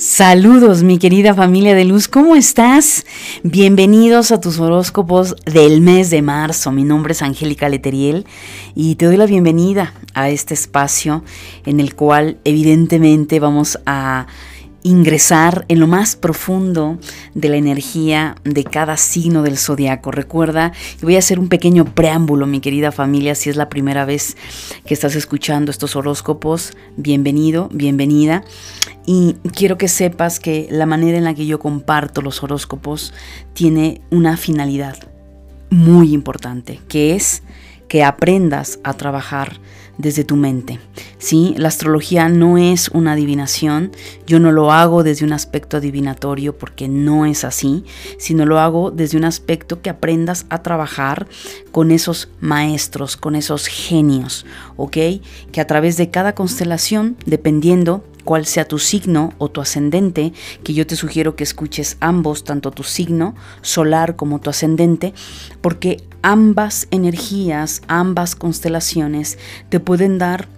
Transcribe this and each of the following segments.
Saludos mi querida familia de luz, ¿cómo estás? Bienvenidos a tus horóscopos del mes de marzo. Mi nombre es Angélica Leteriel y te doy la bienvenida a este espacio en el cual evidentemente vamos a ingresar en lo más profundo de la energía de cada signo del zodiaco. Recuerda, voy a hacer un pequeño preámbulo, mi querida familia, si es la primera vez que estás escuchando estos horóscopos, bienvenido, bienvenida. Y quiero que sepas que la manera en la que yo comparto los horóscopos tiene una finalidad muy importante, que es que aprendas a trabajar desde tu mente. ¿sí? La astrología no es una adivinación, yo no lo hago desde un aspecto adivinatorio porque no es así, sino lo hago desde un aspecto que aprendas a trabajar con esos maestros, con esos genios, ¿ok? Que a través de cada constelación, dependiendo cuál sea tu signo o tu ascendente, que yo te sugiero que escuches ambos, tanto tu signo solar como tu ascendente, porque ambas energías, ambas constelaciones te pueden dar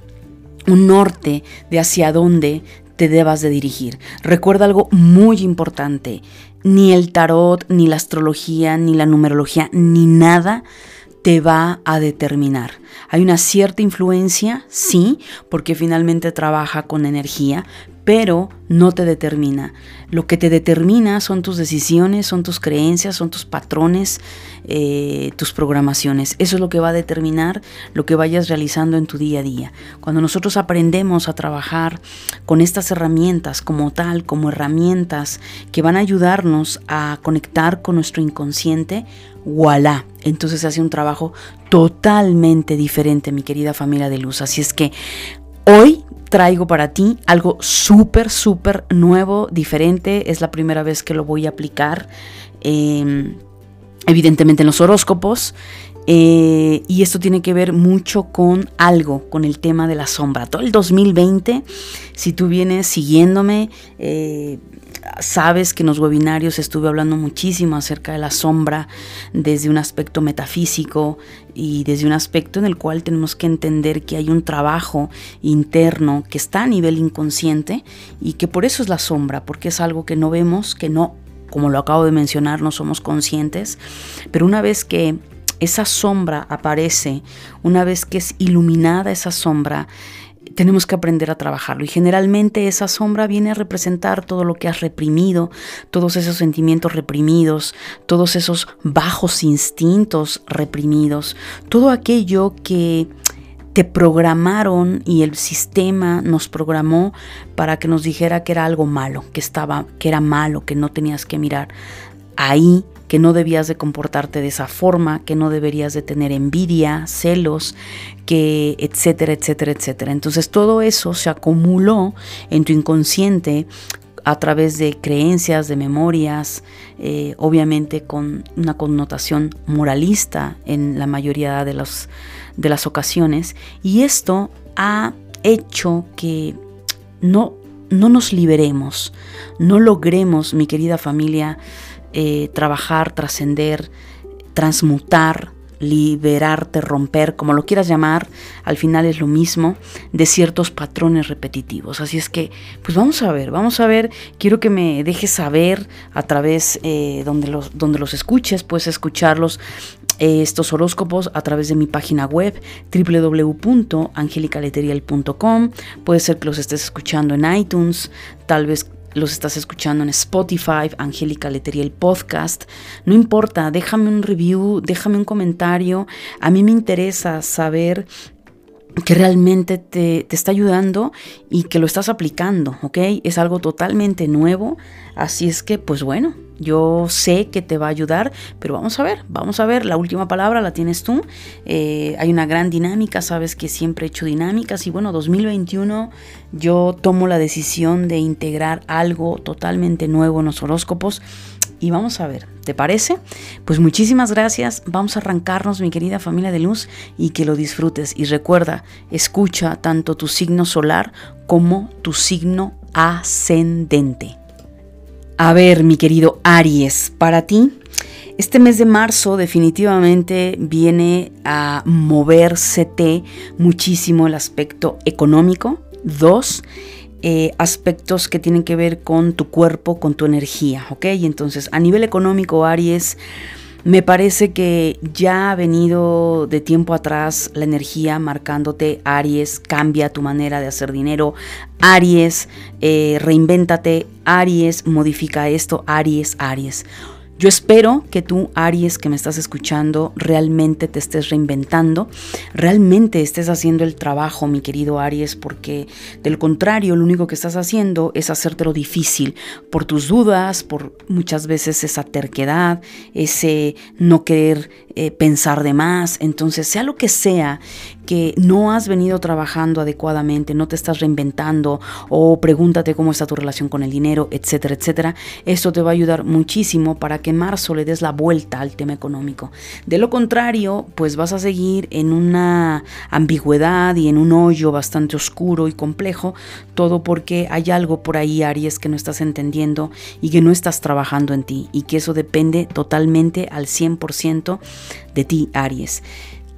un norte de hacia dónde te debas de dirigir. Recuerda algo muy importante, ni el tarot, ni la astrología, ni la numerología, ni nada te va a determinar. Hay una cierta influencia, sí, porque finalmente trabaja con energía, pero no te determina. Lo que te determina son tus decisiones, son tus creencias, son tus patrones, eh, tus programaciones. Eso es lo que va a determinar lo que vayas realizando en tu día a día. Cuando nosotros aprendemos a trabajar con estas herramientas como tal, como herramientas que van a ayudarnos a conectar con nuestro inconsciente, voilà. Entonces hace un trabajo totalmente diferente, mi querida familia de luz. Así es que hoy traigo para ti algo súper, súper nuevo, diferente. Es la primera vez que lo voy a aplicar, em, evidentemente en los horóscopos. Eh, y esto tiene que ver mucho con algo, con el tema de la sombra. Todo el 2020, si tú vienes siguiéndome, eh, sabes que en los webinarios estuve hablando muchísimo acerca de la sombra desde un aspecto metafísico y desde un aspecto en el cual tenemos que entender que hay un trabajo interno que está a nivel inconsciente y que por eso es la sombra, porque es algo que no vemos, que no, como lo acabo de mencionar, no somos conscientes, pero una vez que esa sombra aparece, una vez que es iluminada esa sombra, tenemos que aprender a trabajarlo. Y generalmente esa sombra viene a representar todo lo que has reprimido, todos esos sentimientos reprimidos, todos esos bajos instintos reprimidos, todo aquello que te programaron y el sistema nos programó para que nos dijera que era algo malo, que estaba, que era malo, que no tenías que mirar. Ahí que no debías de comportarte de esa forma, que no deberías de tener envidia, celos, que etcétera, etcétera, etcétera. Entonces todo eso se acumuló en tu inconsciente a través de creencias, de memorias, eh, obviamente con una connotación moralista en la mayoría de, los, de las ocasiones. Y esto ha hecho que no, no nos liberemos, no logremos, mi querida familia, eh, trabajar, trascender, transmutar, liberarte, romper, como lo quieras llamar, al final es lo mismo, de ciertos patrones repetitivos. Así es que, pues vamos a ver, vamos a ver, quiero que me dejes saber a través eh, donde, los, donde los escuches, puedes escucharlos eh, estos horóscopos a través de mi página web www.angelicaleterial.com. Puede ser que los estés escuchando en iTunes, tal vez los estás escuchando en Spotify, Angélica Letería el podcast, no importa, déjame un review, déjame un comentario. A mí me interesa saber que realmente te, te, está ayudando y que lo estás aplicando, ¿ok? Es algo totalmente nuevo, así es que, pues bueno, Yo sé que te va a ayudar, pero vamos a ver, vamos a ver. La última palabra la tienes tú. Eh, hay una gran dinámica, sabes que siempre he hecho dinámicas y bueno, 2021 yo tomo la decisión de integrar algo totalmente nuevo en los horóscopos y vamos a ver, ¿te parece? Pues muchísimas gracias, vamos a arrancarnos mi querida familia de luz y que lo disfrutes y recuerda, escucha tanto tu signo solar como tu signo ascendente. A ver, mi querido Aries, para ti, este mes de marzo definitivamente viene a moverse muchísimo el aspecto económico. Dos, eh, aspectos que tienen que ver con tu cuerpo, con tu energía, ¿ok? Y entonces, a nivel económico, Aries, me parece que ya ha venido de tiempo atrás la energía marcándote, Aries, cambia tu manera de hacer dinero, Aries, eh, reinvéntate, Aries, modifica esto, Aries, Aries. Yo espero que tú, Aries, que me estás escuchando, realmente te estés reinventando, realmente estés haciendo el trabajo, mi querido Aries, porque del contrario, lo único que estás haciendo es hacértelo difícil por tus dudas, por muchas veces esa terquedad, ese no querer eh, pensar de más. Entonces, sea lo que sea que no has venido trabajando adecuadamente, no te estás reinventando o pregúntate cómo está tu relación con el dinero, etcétera, etcétera. Esto te va a ayudar muchísimo para que marzo le des la vuelta al tema económico. De lo contrario, pues vas a seguir en una ambigüedad y en un hoyo bastante oscuro y complejo, todo porque hay algo por ahí, Aries, que no estás entendiendo y que no estás trabajando en ti y que eso depende totalmente al 100% de ti, Aries.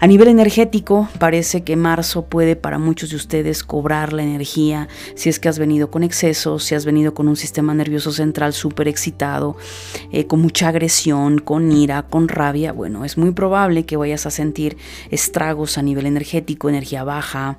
A nivel energético, parece que marzo puede para muchos de ustedes cobrar la energía si es que has venido con exceso, si has venido con un sistema nervioso central súper excitado, eh, con mucha agresión, con ira, con rabia. Bueno, es muy probable que vayas a sentir estragos a nivel energético, energía baja,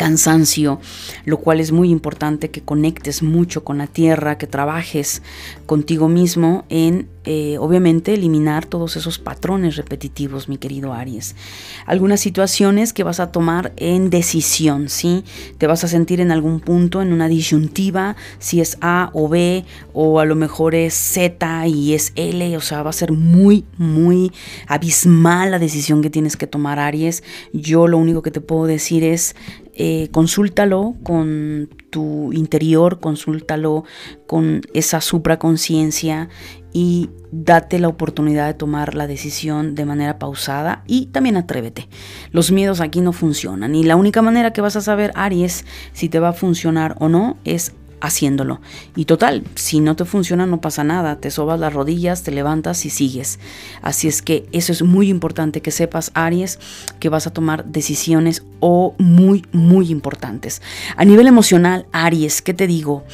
cansancio, lo cual es muy importante que conectes mucho con la tierra, que trabajes contigo mismo en eh, obviamente eliminar todos esos patrones repetitivos, mi querido Aries. Algunas situaciones que vas a tomar en decisión, ¿sí? Te vas a sentir en algún punto en una disyuntiva, si es A o B, o a lo mejor es Z y es L, o sea, va a ser muy, muy abismal la decisión que tienes que tomar, Aries. Yo lo único que te puedo decir es eh, consúltalo con tu interior, consúltalo con esa supraconciencia y date la oportunidad de tomar la decisión de manera pausada y también atrévete. Los miedos aquí no funcionan y la única manera que vas a saber, Aries, si te va a funcionar o no es haciéndolo. Y total, si no te funciona no pasa nada, te sobas las rodillas, te levantas y sigues. Así es que eso es muy importante que sepas, Aries, que vas a tomar decisiones o muy, muy importantes. A nivel emocional, Aries, ¿qué te digo?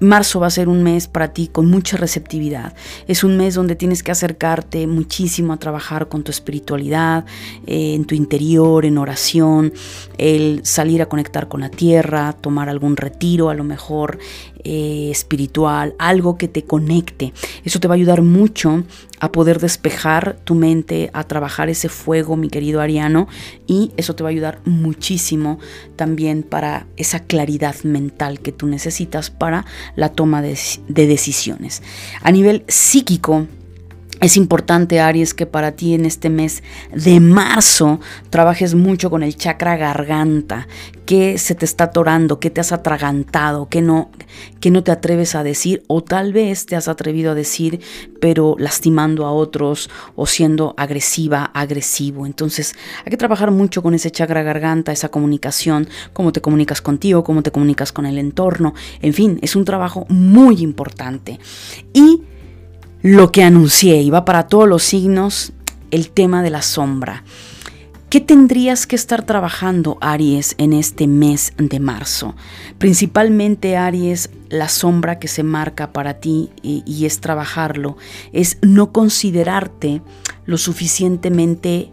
Marzo va a ser un mes para ti con mucha receptividad. Es un mes donde tienes que acercarte muchísimo a trabajar con tu espiritualidad, eh, en tu interior, en oración, el salir a conectar con la tierra, tomar algún retiro a lo mejor eh, espiritual, algo que te conecte. Eso te va a ayudar mucho a poder despejar tu mente, a trabajar ese fuego, mi querido Ariano, y eso te va a ayudar muchísimo también para esa claridad mental que tú necesitas para la toma de, de decisiones. A nivel psíquico, es importante, Aries, que para ti en este mes de marzo trabajes mucho con el chakra garganta, que se te está atorando, que te has atragantado, que no, que no te atreves a decir o tal vez te has atrevido a decir, pero lastimando a otros o siendo agresiva, agresivo. Entonces hay que trabajar mucho con ese chakra garganta, esa comunicación, cómo te comunicas contigo, cómo te comunicas con el entorno. En fin, es un trabajo muy importante. Y lo que anuncié va para todos los signos, el tema de la sombra. ¿Qué tendrías que estar trabajando, Aries, en este mes de marzo? Principalmente, Aries, la sombra que se marca para ti y, y, es trabajarlo, es no considerarte lo suficientemente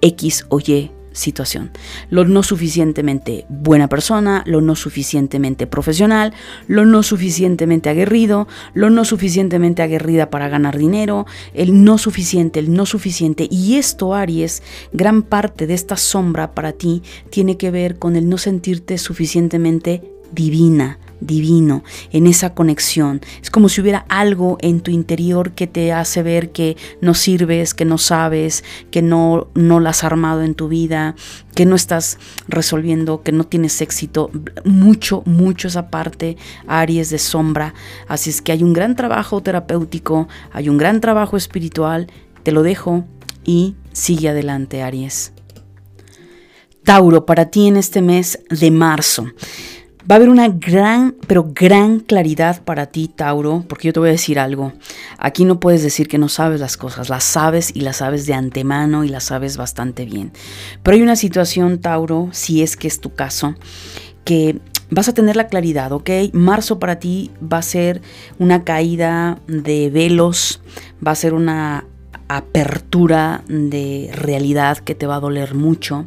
X o Y situación. Lo no suficientemente buena persona, lo no suficientemente profesional, lo no suficientemente aguerrido, lo no suficientemente aguerrida para ganar dinero, el no suficiente, el no suficiente. Y esto, Aries, gran parte de esta sombra para ti tiene que ver con el no sentirte suficientemente divina, divino, en esa conexión. Es como si hubiera algo en tu interior que te hace ver que no sirves, que no sabes, que no, no la has armado en tu vida, que no estás resolviendo, que no tienes éxito. Mucho, mucho esa parte, Aries de sombra. Así es que hay un gran trabajo terapéutico, hay un gran trabajo espiritual. Te lo dejo y sigue adelante, Aries. Tauro, para ti en este mes de marzo. Va a haber una gran, pero gran claridad para ti, Tauro, porque yo te voy a decir algo. Aquí no puedes decir que no sabes las cosas, las sabes y las sabes de antemano y las sabes bastante bien. Pero hay una situación, Tauro, si es que es tu caso, que vas a tener la claridad, ¿ok? Marzo para ti va a ser una caída de velos, va a ser una apertura de realidad que te va a doler mucho,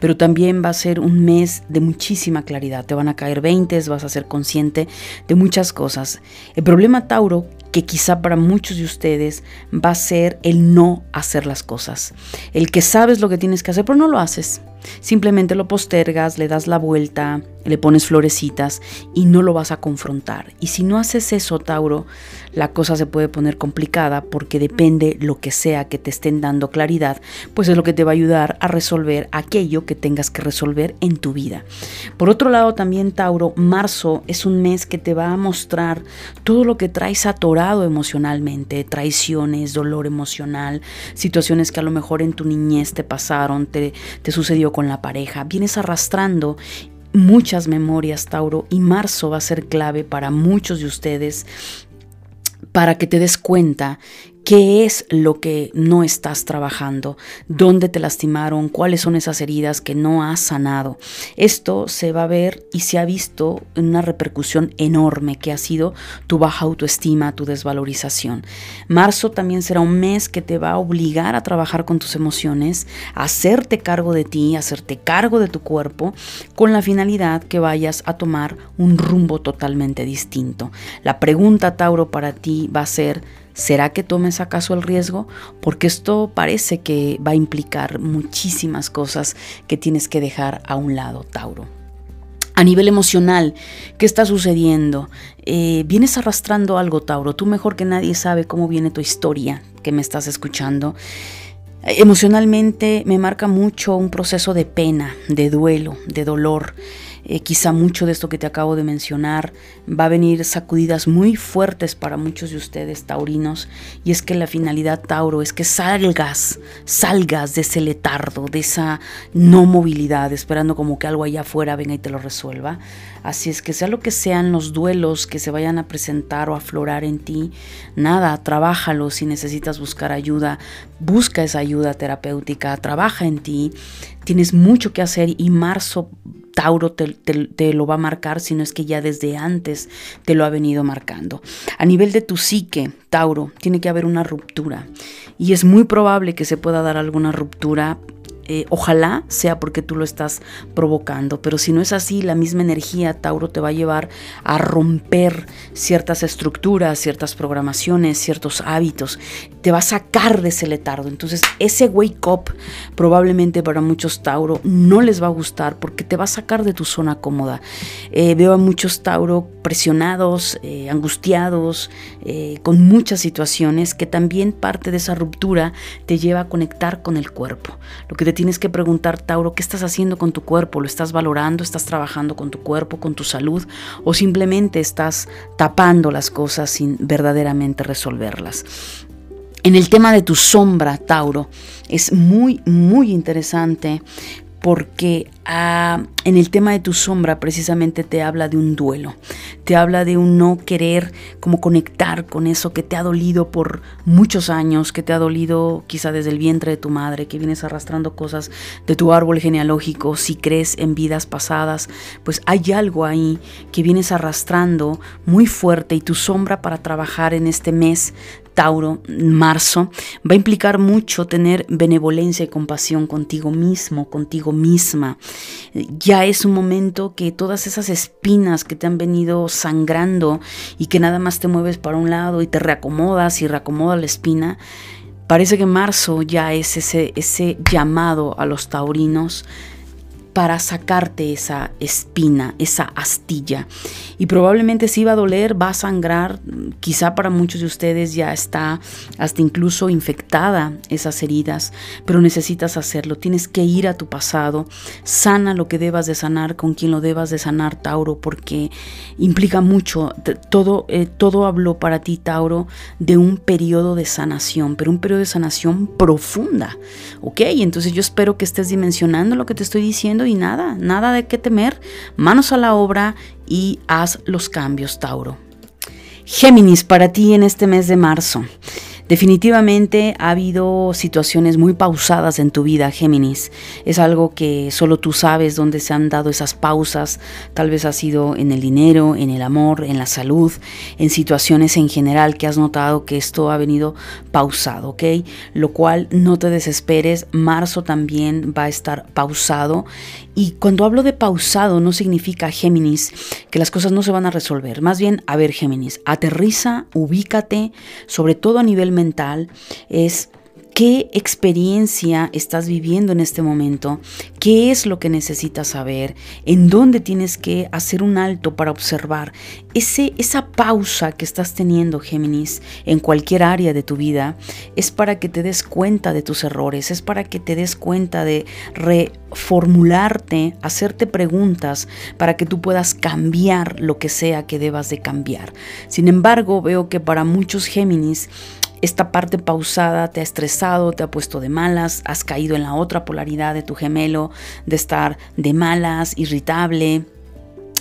pero también va a ser un mes de muchísima claridad. Te van a caer 20, vas a ser consciente de muchas cosas. El problema, Tauro, que quizá para muchos de ustedes va a ser el no hacer las cosas. El que sabes lo que tienes que hacer, pero no lo haces. Simplemente lo postergas, le das la vuelta, le pones florecitas y no lo vas a confrontar. Y si no haces eso, Tauro, la cosa se puede poner complicada porque depende lo que sea que te estén dando claridad, pues es lo que te va a ayudar a resolver aquello que tengas que resolver en tu vida. Por otro lado, también Tauro, marzo es un mes que te va a mostrar todo lo que traes atorado emocionalmente, traiciones, dolor emocional, situaciones que a lo mejor en tu niñez te pasaron, te, te sucedió con la pareja, vienes arrastrando muchas memorias, Tauro, y marzo va a ser clave para muchos de ustedes para que te des cuenta ¿Qué es lo que no estás trabajando? ¿Dónde te lastimaron? ¿Cuáles son esas heridas que no has sanado? Esto se va a ver y se ha visto una repercusión enorme que ha sido tu baja autoestima, tu desvalorización. Marzo también será un mes que te va a obligar a trabajar con tus emociones, a hacerte cargo de ti, a hacerte cargo de tu cuerpo, con la finalidad que vayas a tomar un rumbo totalmente distinto. La pregunta, Tauro, para ti va a ser, ¿Será que tomes acaso el riesgo? Porque esto parece que va a implicar muchísimas cosas que tienes que dejar a un lado, Tauro. A nivel emocional, ¿qué está sucediendo? Eh, vienes arrastrando algo, Tauro. Tú mejor que nadie sabe cómo viene tu historia que me estás escuchando. Emocionalmente me marca mucho un proceso de pena, de duelo, de dolor. Eh, quizá mucho de esto que te acabo de mencionar va a venir sacudidas muy fuertes para muchos de ustedes taurinos y es que la finalidad Tauro es que salgas, salgas de ese letardo, de esa no movilidad, esperando como que algo allá afuera venga y te lo resuelva. Así es que sea lo que sean los duelos que se vayan a presentar o aflorar en ti, nada, trabájalo si necesitas buscar ayuda, busca esa ayuda terapéutica, trabaja en ti, tienes mucho que hacer y marzo Tauro te, lo va a marcar, sino es que ya desde antes te lo ha venido marcando. A nivel de tu psique, Tauro, tiene que haber una ruptura. Y es muy probable que se pueda dar alguna ruptura eh, ojalá sea porque tú lo estás provocando, pero si no es así, la misma energía, Tauro, te va a llevar a romper ciertas estructuras, ciertas programaciones, ciertos hábitos, te va a sacar de ese letardo. Entonces, ese wake up probablemente para muchos Tauro no les va a gustar porque te va a sacar de tu zona cómoda. Eh, veo a muchos Tauro presionados, eh, angustiados, con muchas situaciones que también parte de esa ruptura te lleva a conectar con el cuerpo. Lo que te tienes que preguntar, Tauro, ¿qué estás haciendo con tu cuerpo? ¿Lo estás valorando? ¿Estás trabajando con tu cuerpo, con tu salud? ¿O simplemente estás tapando las cosas sin verdaderamente resolverlas? En el tema de tu sombra, Tauro, es muy, muy interesante porque ah, en el tema de tu sombra precisamente te habla de un duelo, te habla de un no querer como conectar con eso que te ha dolido por muchos años, que te ha dolido quizá desde el vientre de tu madre, que vienes arrastrando cosas de tu árbol genealógico, si crees en vidas pasadas, pues hay algo ahí que vienes arrastrando muy fuerte y tu sombra para trabajar en este mes Tauro, marzo, va a implicar mucho tener benevolencia y compasión contigo mismo, contigo misma. Ya es un momento que todas esas espinas que te han venido sangrando y que nada más te mueves para un lado y te reacomodas y reacomodas la espina, parece que marzo ya es ese, ese llamado a los taurinos para sacarte esa espina, esa astilla. Y probablemente si va a doler, va a sangrar, quizá para muchos de ustedes ya está hasta incluso infectada esas heridas, pero necesitas hacerlo, tienes que ir a tu pasado, sana lo que debas de sanar con quien lo debas de sanar, Tauro, porque implica mucho, todo, eh, todo habló para ti, Tauro, de un periodo de sanación, pero un periodo de sanación profunda, ¿ok? Entonces yo espero que estés dimensionando lo que te estoy diciendo y nada, nada de qué temer, manos a la obra y haz los cambios, Tauro. Géminis, para ti en este mes de marzo. Definitivamente ha habido situaciones muy pausadas en tu vida, Géminis. Es algo que solo tú sabes dónde se han dado esas pausas. Tal vez ha sido en el dinero, en el amor, en la salud, en situaciones en general que has notado que esto ha venido pausado, ¿ok? Lo cual no te desesperes. Marzo también va a estar pausado. Y cuando hablo de pausado no significa, Géminis, que las cosas no se van a resolver. Más bien, a ver, Géminis, aterriza, ubícate, sobre todo a nivel mental es qué experiencia estás viviendo en este momento, qué es lo que necesitas saber, en dónde tienes que hacer un alto para observar. Ese, esa pausa que estás teniendo, Géminis, en cualquier área de tu vida, es para que te des cuenta de tus errores, es para que te des cuenta de reformularte, hacerte preguntas para que tú puedas cambiar lo que sea que debas de cambiar. Sin embargo, veo que para muchos Géminis, esta parte pausada te ha estresado, te ha puesto de malas, has caído en la otra polaridad de tu gemelo, de estar de malas, irritable,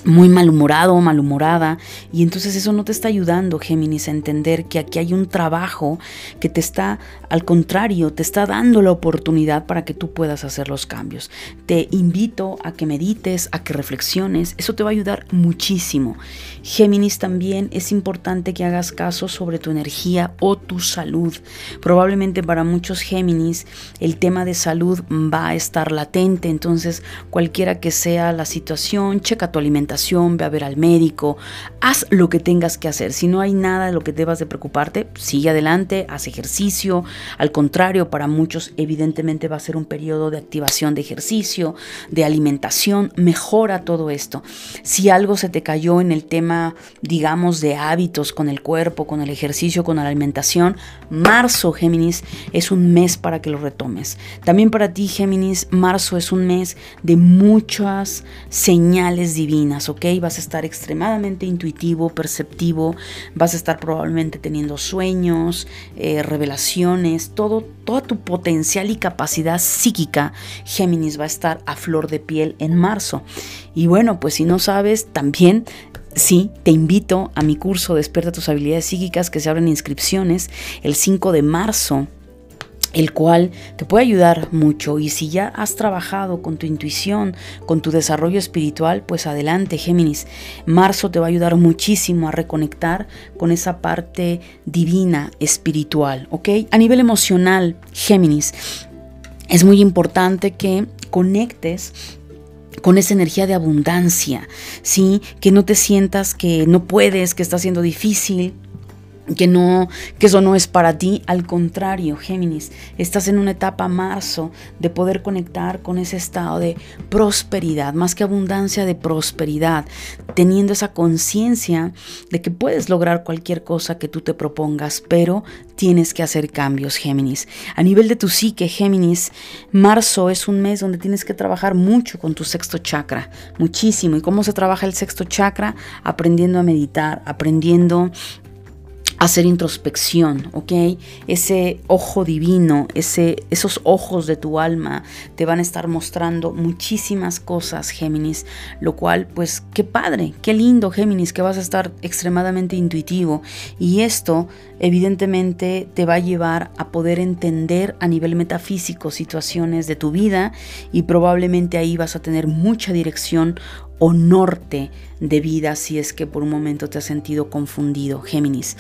muy malhumorado malhumorada y entonces eso no te está ayudando Géminis a entender que aquí hay un trabajo que te está al contrario te está dando la oportunidad para que tú puedas hacer los cambios. Te invito a que medites a que reflexiones eso te va a ayudar muchísimo. Géminis también es importante que hagas caso sobre tu energía o tu salud. Probablemente para muchos Géminis el tema de salud va a estar latente entonces cualquiera que sea la situación checa tu alimentación ve a ver al médico, haz lo que tengas que hacer. Si no hay nada de lo que debas de preocuparte, sigue adelante, haz ejercicio. Al contrario, para muchos evidentemente va a ser un periodo de activación de ejercicio, de alimentación, mejora todo esto. Si algo se te cayó en el tema, digamos, de hábitos con el cuerpo, con el ejercicio, con la alimentación, marzo, Géminis, es un mes para que lo retomes. También para ti, Géminis, marzo es un mes de muchas señales divinas ¿ok? Vas a estar extremadamente intuitivo, perceptivo, vas a estar probablemente teniendo sueños, eh, revelaciones, todo, toda tu potencial y capacidad psíquica, Géminis, va a estar a flor de piel en marzo. Y bueno, pues si no sabes, también Sí, te invito a mi curso Despierta tus habilidades psíquicas que se abren inscripciones el 5 de marzo el cual te puede ayudar mucho y si ya has trabajado con tu intuición, con tu desarrollo espiritual, pues adelante Géminis. Marzo te va a ayudar muchísimo a reconectar con esa parte divina, espiritual, ¿ok? A nivel emocional, Géminis, es muy importante que conectes con esa energía de abundancia, ¿sí? Que no te sientas que no puedes, que está siendo difícil, que no que eso no es para ti, al contrario, Géminis, estás en una etapa marzo de poder conectar con ese estado de prosperidad, más que abundancia de prosperidad, teniendo esa conciencia de que puedes lograr cualquier cosa que tú te propongas, pero tienes que hacer cambios, Géminis. A nivel de tu psique, Géminis, marzo es un mes donde tienes que trabajar mucho con tu sexto chakra, muchísimo. ¿Y cómo se trabaja el sexto chakra? Aprendiendo a meditar, aprendiendo hacer introspección, ¿ok? Ese ojo divino, ese, esos ojos de tu alma te van a estar mostrando muchísimas cosas, Géminis, lo cual, pues, qué padre, qué lindo, Géminis, que vas a estar extremadamente intuitivo y esto evidentemente te va a llevar a poder entender a nivel metafísico situaciones de tu vida y probablemente ahí vas a tener mucha dirección o norte de vida si es que por un momento te has sentido confundido, Géminis.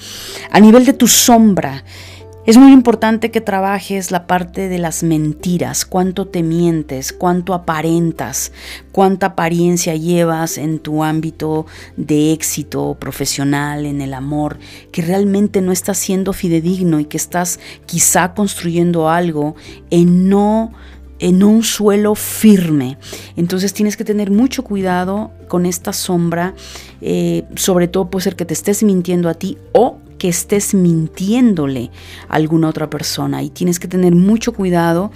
A nivel de tu sombra, es muy importante que trabajes la parte de las mentiras, cuánto te mientes, cuánto aparentas, cuánta apariencia llevas en tu ámbito de éxito profesional, en el amor, que realmente no estás siendo fidedigno y que estás quizá construyendo algo en no en un suelo firme. Entonces tienes que tener mucho cuidado con esta sombra, eh, sobre todo puede ser que te estés mintiendo a ti o que estés mintiéndole a alguna otra persona y tienes que tener mucho cuidado.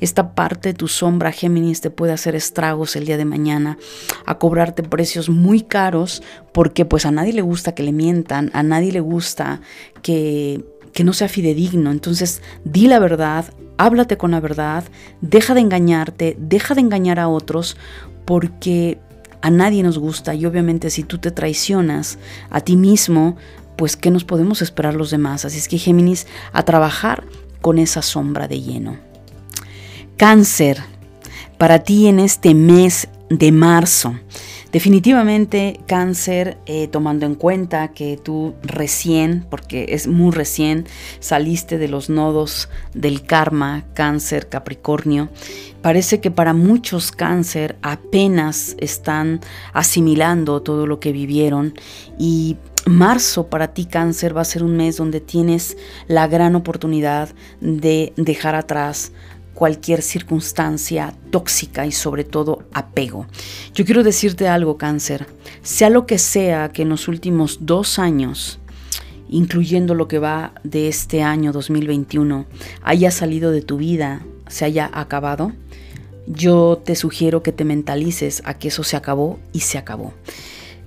Esta parte de tu sombra, Géminis, te puede hacer estragos el día de mañana, a cobrarte precios muy caros, porque pues a nadie le gusta que le mientan, a nadie le gusta que que no sea fidedigno. Entonces, di la verdad, háblate con la verdad, deja de engañarte, deja de engañar a otros, porque a nadie nos gusta y obviamente si tú te traicionas a ti mismo, pues ¿qué nos podemos esperar los demás? Así es que Géminis, a trabajar con esa sombra de lleno. Cáncer, para ti en este mes de marzo. Definitivamente cáncer, eh, tomando en cuenta que tú recién, porque es muy recién, saliste de los nodos del karma, cáncer, capricornio, parece que para muchos cáncer apenas están asimilando todo lo que vivieron. Y Marzo para ti cáncer va a ser un mes donde tienes la gran oportunidad de dejar atrás cualquier circunstancia tóxica y sobre todo apego. Yo quiero decirte algo, cáncer, sea lo que sea que en los últimos dos años, incluyendo lo que va de este año 2021, haya salido de tu vida, se haya acabado, yo te sugiero que te mentalices a que eso se acabó y se acabó.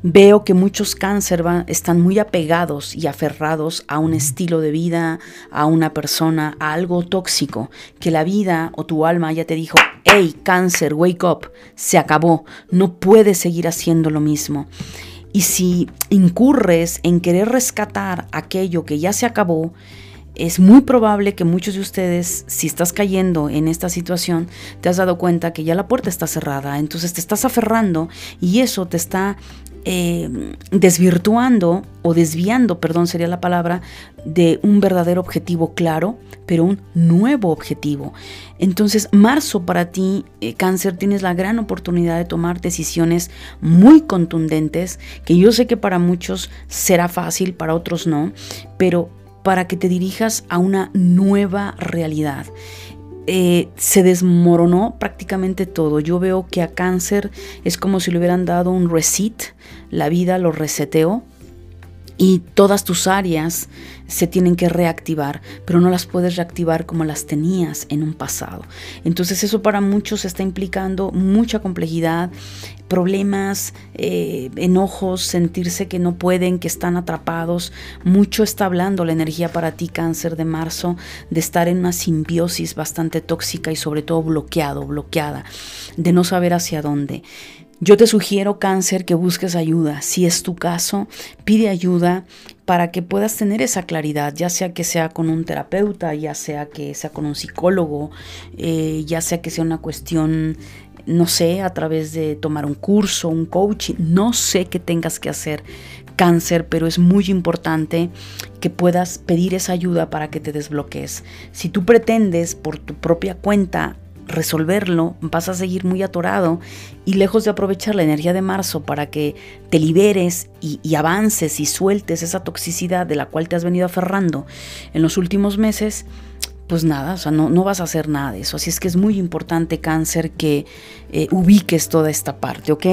Veo que muchos cáncer están muy apegados y aferrados a un estilo de vida, a una persona, a algo tóxico, que la vida o tu alma ya te dijo, hey cáncer, wake up, se acabó, no puedes seguir haciendo lo mismo. Y si incurres en querer rescatar aquello que ya se acabó, es muy probable que muchos de ustedes, si estás cayendo en esta situación, te has dado cuenta que ya la puerta está cerrada, entonces te estás aferrando y eso te está eh, desvirtuando o desviando, perdón sería la palabra, de un verdadero objetivo claro, pero un nuevo objetivo. Entonces, marzo para ti, eh, cáncer, tienes la gran oportunidad de tomar decisiones muy contundentes, que yo sé que para muchos será fácil, para otros no, pero para que te dirijas a una nueva realidad. Eh, se desmoronó prácticamente todo. Yo veo que a cáncer es como si le hubieran dado un reset, la vida lo reseteó y todas tus áreas se tienen que reactivar, pero no las puedes reactivar como las tenías en un pasado. Entonces eso para muchos está implicando mucha complejidad, problemas, eh, enojos, sentirse que no pueden, que están atrapados. Mucho está hablando la energía para ti, cáncer de marzo, de estar en una simbiosis bastante tóxica y sobre todo bloqueado, bloqueada, de no saber hacia dónde. Yo te sugiero, cáncer, que busques ayuda. Si es tu caso, pide ayuda para que puedas tener esa claridad, ya sea que sea con un terapeuta, ya sea que sea con un psicólogo, eh, ya sea que sea una cuestión, no sé, a través de tomar un curso, un coaching, no sé qué tengas que hacer cáncer, pero es muy importante que puedas pedir esa ayuda para que te desbloquees. Si tú pretendes por tu propia cuenta resolverlo, vas a seguir muy atorado y lejos de aprovechar la energía de marzo para que te liberes y, avances y sueltes esa toxicidad de la cual te has venido aferrando en los últimos meses, pues nada, o sea, no, no vas a hacer nada de eso. Así es que es muy importante, cáncer, que eh, ubiques toda esta parte, ¿ok?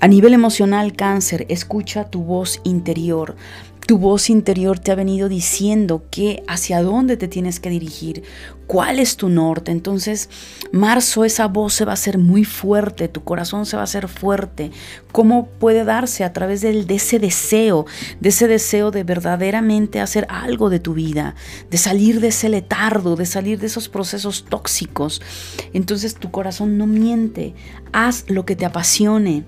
A nivel emocional, cáncer, escucha tu voz interior. Tu voz interior te ha venido diciendo que hacia dónde te tienes que dirigir, cuál es tu norte. Entonces, marzo esa voz se va a hacer muy fuerte, tu corazón se va a hacer fuerte. ¿Cómo puede darse a través de ese deseo, de ese deseo de verdaderamente hacer algo de tu vida, de salir de ese letardo, de salir de esos procesos tóxicos? Entonces tu corazón no miente, haz lo que te apasione.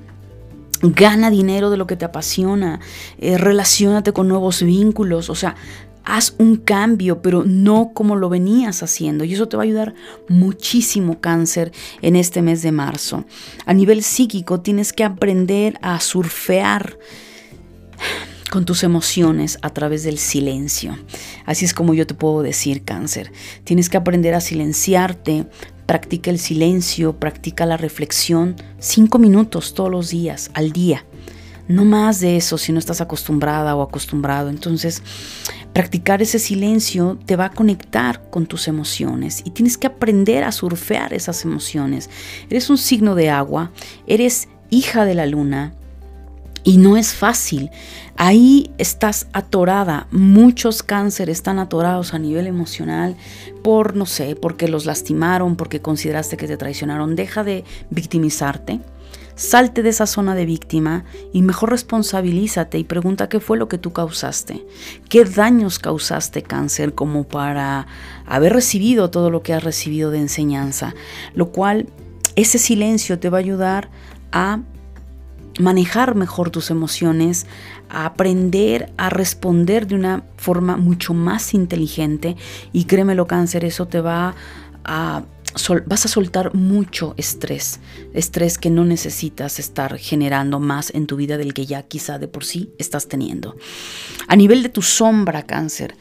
Gana dinero de lo que te apasiona, eh, relacionate con nuevos vínculos, o sea, haz un cambio, pero no como lo venías haciendo. Y eso te va a ayudar muchísimo, cáncer, en este mes de marzo. A nivel psíquico, tienes que aprender a surfear con tus emociones a través del silencio. Así es como yo te puedo decir, cáncer. Tienes que aprender a silenciarte Practica el silencio, practica la reflexión cinco minutos todos los días, al día. no más de eso si no estás acostumbrada o acostumbrado. Entonces, practicar ese silencio te va a conectar con tus emociones y tienes que aprender a surfear esas emociones. Eres un signo de agua, eres hija de la luna, y no es fácil. Ahí estás atorada. Muchos cánceres están atorados a nivel emocional por, no sé, porque los lastimaron, porque consideraste que te traicionaron. Deja de victimizarte. Salte de esa zona de víctima y mejor responsabilízate y pregunta qué fue lo que tú causaste, qué daños causaste cáncer como para haber recibido todo lo que has recibido de enseñanza, lo cual ese silencio te va a ayudar a manejar mejor tus emociones, aprender a responder de una forma mucho más inteligente y créemelo cáncer, eso te va a vas a soltar mucho estrés, estrés que no necesitas estar generando más en tu vida del que ya quizá de por sí estás teniendo. A nivel de tu sombra, cáncer,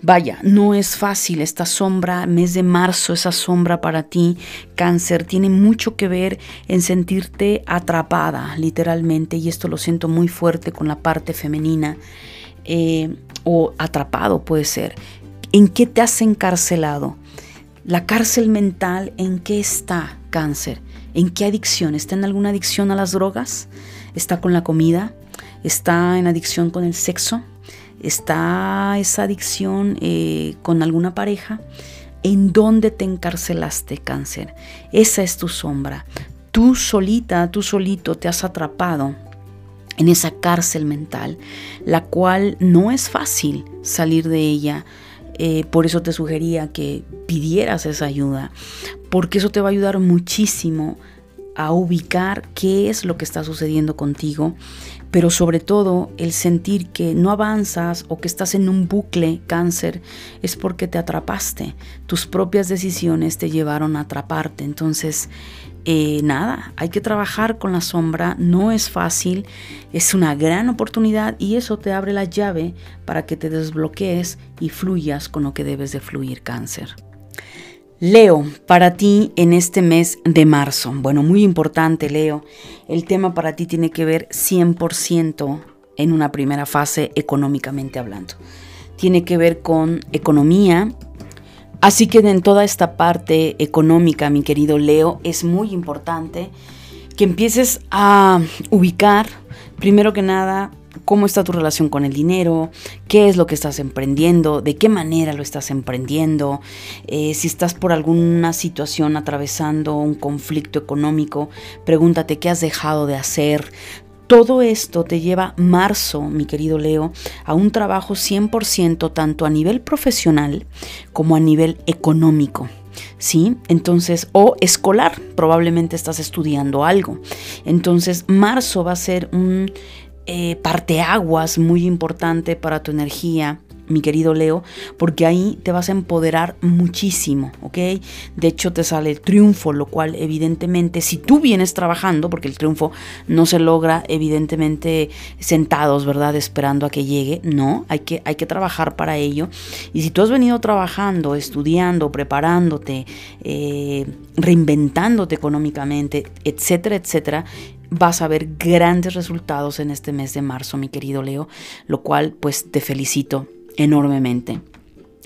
Vaya, no es fácil esta sombra, mes de marzo, esa sombra para ti, cáncer, tiene mucho que ver en sentirte atrapada, literalmente, y esto lo siento muy fuerte con la parte femenina, eh, o atrapado puede ser. ¿En qué te has encarcelado? La cárcel mental, ¿en qué está cáncer? ¿En qué adicción? ¿Está en alguna adicción a las drogas? ¿Está con la comida? ¿Está en adicción con el sexo? Está esa adicción eh, con alguna pareja, ¿en dónde te encarcelaste, cáncer? Esa es tu sombra. Tú solita, tú solito te has atrapado en esa cárcel mental, la cual no es fácil salir de ella. Eh, por eso te sugería que pidieras esa ayuda, porque eso te va a ayudar muchísimo a ubicar qué es lo que está sucediendo contigo pero sobre todo el sentir que no avanzas o que estás en un bucle cáncer es porque te atrapaste. Tus propias decisiones te llevaron a atraparte. Entonces, eh, nada, hay que trabajar con la sombra, no es fácil, es una gran oportunidad y eso te abre la llave para que te desbloquees y fluyas con lo que debes de fluir cáncer. Leo, para ti en este mes de marzo. Bueno, muy importante, Leo. El tema para ti tiene que ver 100% en una primera fase económicamente hablando. Tiene que ver con economía. Así que en toda esta parte económica, mi querido Leo, es muy importante que empieces a ubicar, primero que nada, cómo está tu relación con el dinero, qué es lo que estás emprendiendo, de qué manera lo estás emprendiendo, eh, si estás por alguna situación atravesando un conflicto económico, pregúntate qué has dejado de hacer. Todo esto te lleva marzo, mi querido Leo, a un trabajo 100% tanto a nivel profesional como a nivel económico. ¿sí? Entonces, o escolar, probablemente estás estudiando algo. Entonces, marzo va a ser un eh, parteaguas muy importante para tu energía, mi querido Leo, porque ahí te vas a empoderar muchísimo, ¿ok? De hecho, te sale el triunfo, lo cual evidentemente, si tú vienes trabajando, porque el triunfo no se logra evidentemente sentados, ¿verdad? Esperando a que llegue, no, hay que, hay que trabajar para ello. Y si tú has venido trabajando, estudiando, preparándote, eh, reinventándote económicamente, etcétera, etcétera, vas a ver grandes resultados en este mes de marzo, mi querido Leo, lo cual pues te felicito enormemente.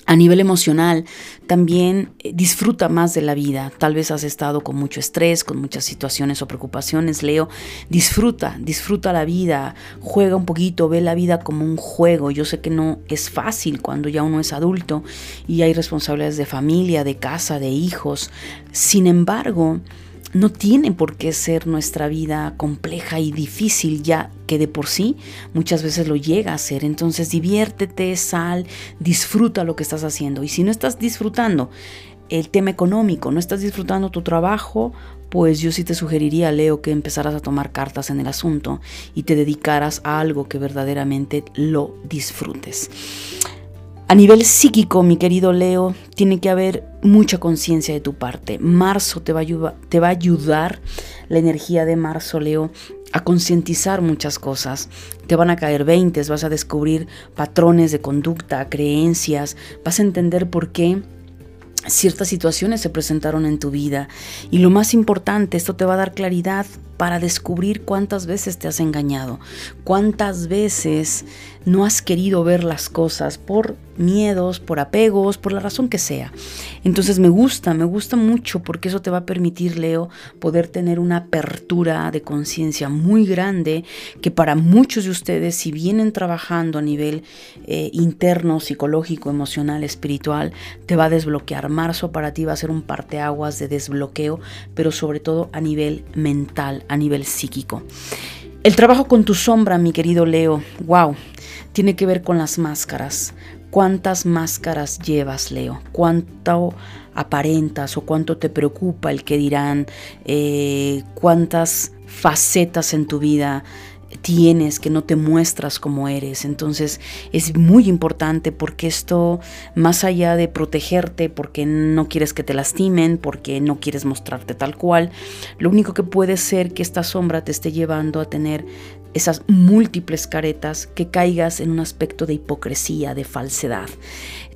A nivel emocional, también eh, disfruta más de la vida. Tal vez has estado con mucho estrés, con muchas situaciones o preocupaciones, Leo. Disfruta, disfruta la vida, juega un poquito, ve la vida como un juego. Yo sé que no es fácil cuando ya uno es adulto y hay responsabilidades de familia, de casa, de hijos. Sin embargo, no tiene por qué ser nuestra vida compleja y difícil ya que de por sí muchas veces lo llega a ser. Entonces diviértete, sal, disfruta lo que estás haciendo. Y si no estás disfrutando el tema económico, no estás disfrutando tu trabajo, pues yo sí te sugeriría, Leo, que empezaras a tomar cartas en el asunto y te dedicaras a algo que verdaderamente lo disfrutes. A nivel psíquico, mi querido Leo, tiene que haber mucha conciencia de tu parte. Marzo te va, a ayudar, la energía de marzo, Leo, a concientizar muchas cosas. Te van a caer veintes, vas a descubrir patrones de conducta, creencias, vas a entender por qué ciertas situaciones se presentaron en tu vida y lo más importante, esto te va a dar claridad para descubrir cuántas veces te has engañado, cuántas veces no has querido ver las cosas por miedos, por apegos, por la razón que sea. Entonces me gusta, me gusta mucho porque eso te va a permitir, Leo, poder tener una apertura de conciencia muy grande que para muchos de ustedes, si vienen trabajando a nivel eh, interno, psicológico, emocional, espiritual, te va a desbloquear. Marzo para ti va a ser un parteaguas de desbloqueo, pero sobre todo a nivel mental, a nivel psíquico. El trabajo con tu sombra, mi querido Leo, wow, tiene que ver con las máscaras. ¿Cuántas máscaras llevas, Leo? ¿Cuánto aparentas o cuánto te preocupa el que dirán? Eh, ¿Cuántas facetas en tu vida tienes, que no te muestras como eres. Entonces es muy importante porque esto, más allá de protegerte, porque no quieres que te lastimen, porque no quieres mostrarte tal cual, lo único que puede ser que esta sombra te esté llevando a tener esas múltiples caretas, que caigas en un aspecto de hipocresía, de falsedad.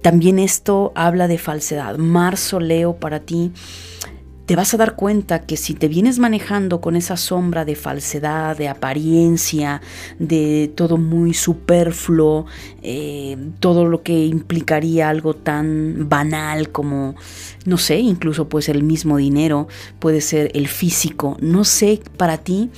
También esto habla de falsedad. Marzo, Leo, para ti te vas a dar cuenta que si te vienes manejando con esa sombra de falsedad, de apariencia, de todo muy superfluo, eh, todo lo que implicaría algo tan banal como, no sé, incluso puede ser el mismo dinero, puede ser el físico, no sé para ti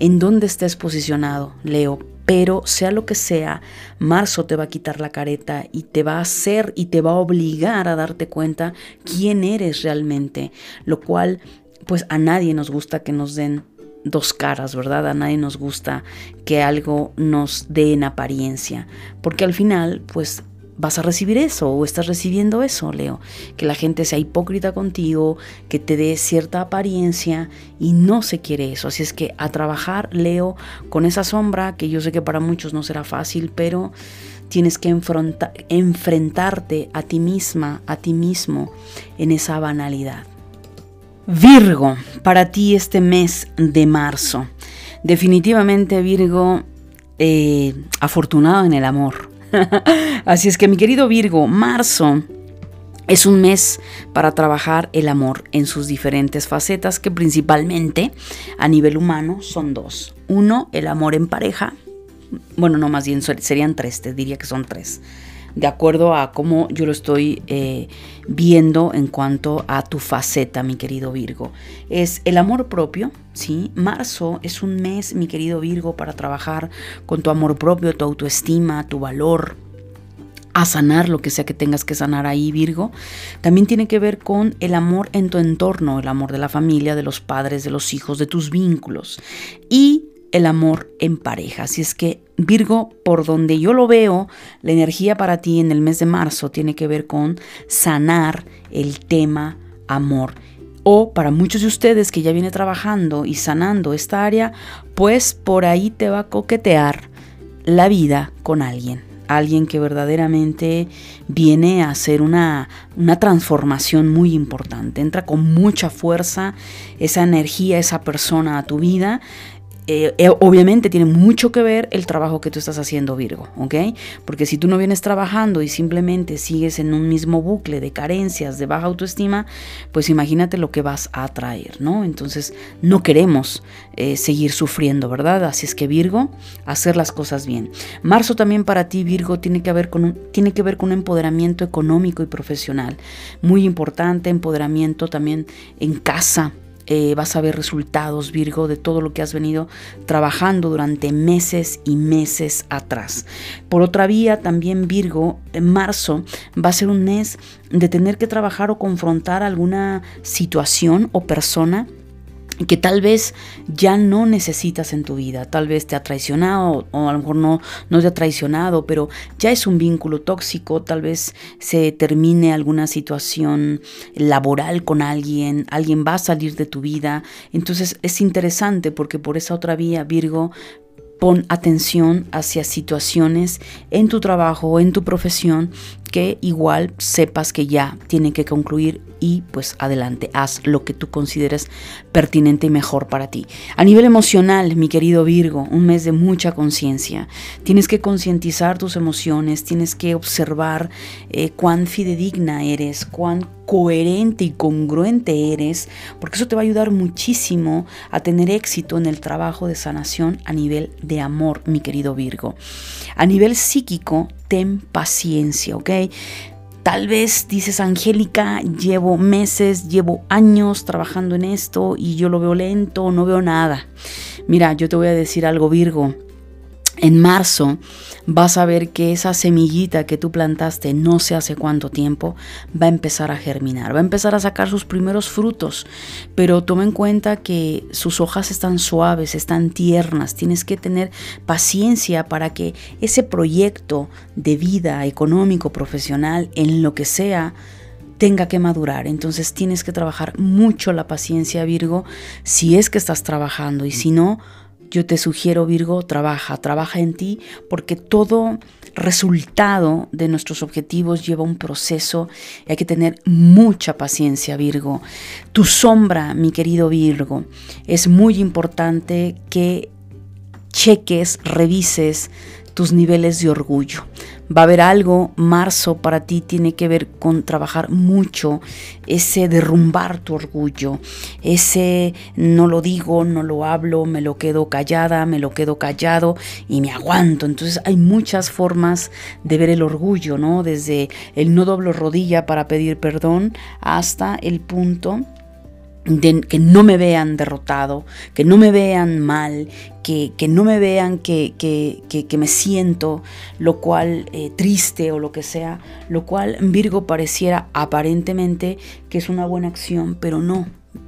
en dónde estés posicionado, Leo, pero sea lo que sea, marzo te va a quitar la careta y te va a hacer y te va a obligar a darte cuenta quién eres realmente, lo cual pues a nadie nos gusta que nos den dos caras, ¿verdad? A nadie nos gusta que algo nos dé en apariencia, porque al final pues vas a recibir eso o estás recibiendo eso, Leo. Que la gente sea hipócrita contigo, que te dé cierta apariencia y no se quiere eso. Así es que a trabajar, Leo, con esa sombra, que yo sé que para muchos no será fácil, pero tienes que enfrentarte a ti misma, a ti mismo en esa banalidad. Virgo, para ti este mes de marzo. Definitivamente Virgo, eh, afortunado en el amor Así es que mi querido Virgo, marzo es un mes para trabajar el amor en sus diferentes facetas que principalmente a nivel humano son dos. Uno, el amor en pareja. Bueno, no, más bien serían tres, te diría que son tres de acuerdo a cómo yo lo estoy eh, viendo en cuanto a tu faceta, mi querido Virgo. Es el amor propio, ¿sí? Marzo es un mes, mi querido Virgo, para trabajar con tu amor propio, tu autoestima, tu valor, a sanar lo que sea que tengas que sanar ahí, Virgo. También tiene que ver con el amor en tu entorno, el amor de la familia, de los padres, de los hijos, de tus vínculos. Y el amor en pareja. Así es que Virgo, por donde yo lo veo, la energía para ti en el mes de marzo tiene que ver con sanar el tema amor. O para muchos de ustedes que ya viene trabajando y sanando esta área, pues por ahí te va a coquetear la vida con alguien. Alguien que verdaderamente viene a hacer una, una transformación muy importante. Entra con mucha fuerza esa energía, esa persona a tu vida eh, eh, obviamente tiene mucho que ver el trabajo que tú estás haciendo, Virgo, ¿ok? Porque si tú no vienes trabajando y simplemente sigues en un mismo bucle de carencias, de baja autoestima, pues imagínate lo que vas a atraer, ¿no? Entonces no queremos eh, seguir sufriendo, ¿verdad? Así es que Virgo, hacer las cosas bien. Marzo también para ti, Virgo, tiene que, ver con tiene que ver con un empoderamiento económico y profesional. Muy importante, empoderamiento también en casa, eh, vas a ver resultados, Virgo, de todo lo que has venido trabajando durante meses y meses atrás. Por otra vía, también Virgo, en marzo va a ser un mes de tener que trabajar o confrontar alguna situación o persona que tal vez ya no necesitas en tu vida, tal vez te ha traicionado o a lo mejor no, no te ha traicionado, pero ya es un vínculo tóxico, tal vez se termine alguna situación laboral con alguien, alguien va a salir de tu vida, entonces es interesante porque por esa otra vía, Virgo, pon atención hacia situaciones en tu trabajo o en tu profesión que igual sepas que ya tienen que concluir y pues adelante, haz lo que tú consideres pertinente y mejor para ti. A nivel emocional, mi querido Virgo, un mes de mucha conciencia. Tienes que concientizar tus emociones, tienes que observar eh, cuán fidedigna eres, cuán coherente y congruente eres, porque eso te va a ayudar muchísimo a tener éxito en el trabajo de sanación a nivel de amor, mi querido Virgo. A nivel psíquico, ten paciencia, ¿ok? Tal vez dices, Angélica, llevo meses, llevo años trabajando en esto y yo lo veo lento, no veo nada. Mira, yo te voy a decir algo, Virgo en marzo vas a ver que esa semillita que tú plantaste no sé hace cuánto tiempo va a empezar a germinar, va a empezar a sacar sus primeros frutos, pero toma en cuenta que sus hojas están suaves, están tiernas, tienes que tener paciencia para que ese proyecto de vida económico, profesional, en lo que sea, tenga que madurar. Entonces tienes que trabajar mucho la paciencia, Virgo, si es que estás trabajando. Y si no, yo te sugiero, Virgo, trabaja, trabaja en ti, porque todo resultado de nuestros objetivos lleva un proceso y hay que tener mucha paciencia, Virgo. Tu sombra, mi querido Virgo, es muy importante que cheques, revises tus niveles de orgullo. Va a haber algo, marzo para ti tiene que ver con trabajar mucho ese derrumbar tu orgullo, ese no lo digo, no lo hablo, me lo quedo callada, me lo quedo callado y me aguanto. Entonces hay muchas formas de ver el orgullo, ¿no? Desde el no doblo rodilla para pedir perdón hasta el punto que no me vean derrotado, que no me vean mal, que, no me vean que, que, me siento, lo cual eh, triste o lo que sea, lo cual Virgo pareciera aparentemente que es una buena acción, pero no.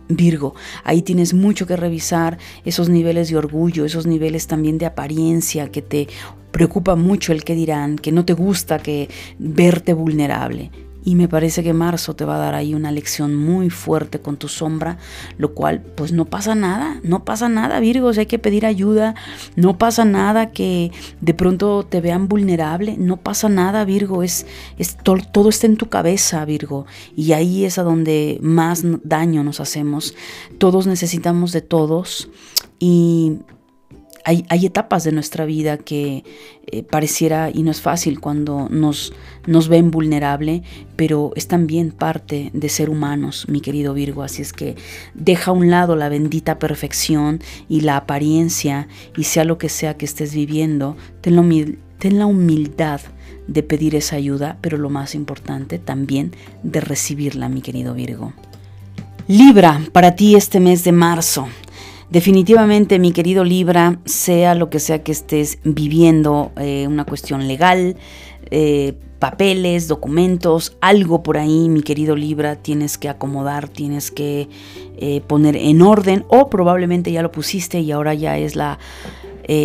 Virgo, ahí tienes mucho que revisar esos niveles de orgullo, esos niveles también de apariencia que te preocupa mucho el que dirán, que no te gusta que verte vulnerable. Y me parece que marzo te va a dar ahí una lección muy fuerte con tu sombra, lo cual pues no pasa nada, no pasa nada Virgo, hay que pedir ayuda, no pasa nada que de pronto te vean vulnerable, no pasa nada Virgo, es, es todo está en tu cabeza Virgo y ahí es a donde más daño nos hacemos. Todos necesitamos de todos y hay, etapas de nuestra vida que eh, pareciera y no es fácil cuando nos, nos ven vulnerable, pero es también parte de ser humanos, mi querido Virgo. Así es que deja a un lado la bendita perfección y la apariencia y sea lo que sea que estés viviendo, ten la, ten la humildad de pedir esa ayuda, pero lo más importante también de recibirla, mi querido Virgo. Libra, para ti este mes de marzo. Definitivamente, mi querido Libra, sea lo que sea que estés viviendo, eh, una cuestión legal, eh, papeles, documentos, algo por ahí, mi querido Libra, tienes que acomodar, tienes que eh, poner en orden o probablemente ya lo pusiste y ahora ya es la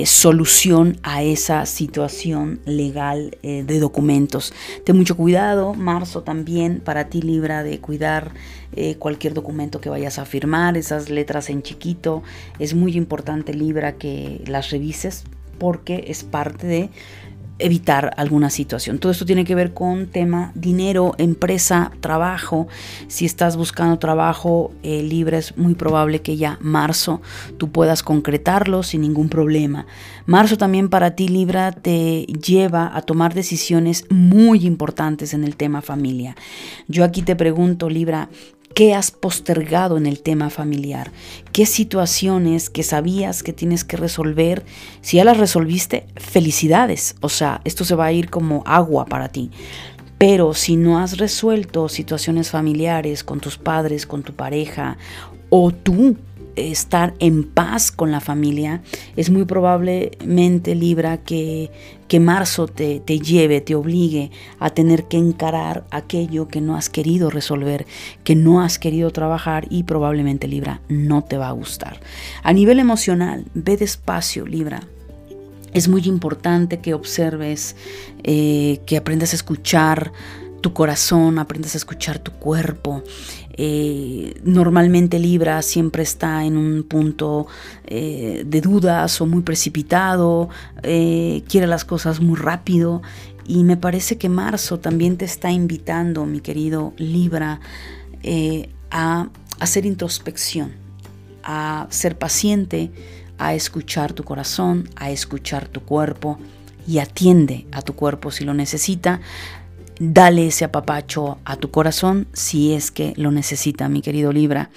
solución a esa situación legal de documentos. Ten mucho cuidado, marzo también, para ti Libra, de cuidar eh, cualquier documento que vayas a firmar, esas letras en chiquito. Es muy importante Libra que las revises porque es parte de evitar alguna situación. Todo esto tiene que ver con tema dinero, empresa, trabajo. Si estás buscando trabajo eh, libre, es muy probable que ya marzo tú puedas concretarlo sin ningún problema. Marzo también para ti, Libra, te lleva a tomar decisiones muy importantes en el tema familia. Yo aquí te pregunto, Libra, ¿Qué has postergado en el tema familiar? ¿Qué situaciones que sabías que tienes que resolver? Si ya las resolviste, felicidades. O sea, esto se va a ir como agua para ti. Pero si no has resuelto situaciones familiares con tus padres, con tu pareja, o tú estar en paz con la familia, es muy probablemente Libra que, que marzo te, te lleve, te obligue a tener que encarar aquello que no has querido resolver, que no has querido trabajar y probablemente Libra no te va a gustar. A nivel emocional, ve despacio Libra, es muy importante que observes, eh, que aprendas a escuchar tu corazón, aprendas a escuchar tu cuerpo. Eh, normalmente Libra siempre está en un punto eh, de dudas o muy precipitado, eh, quiere las cosas muy rápido y me parece que Marzo también te está invitando, mi querido Libra, a hacer introspección, a ser paciente, a escuchar tu corazón, a escuchar tu cuerpo y atiende a tu cuerpo si lo necesita, dale ese apapacho a tu corazón si es que lo necesita, mi querido Libra.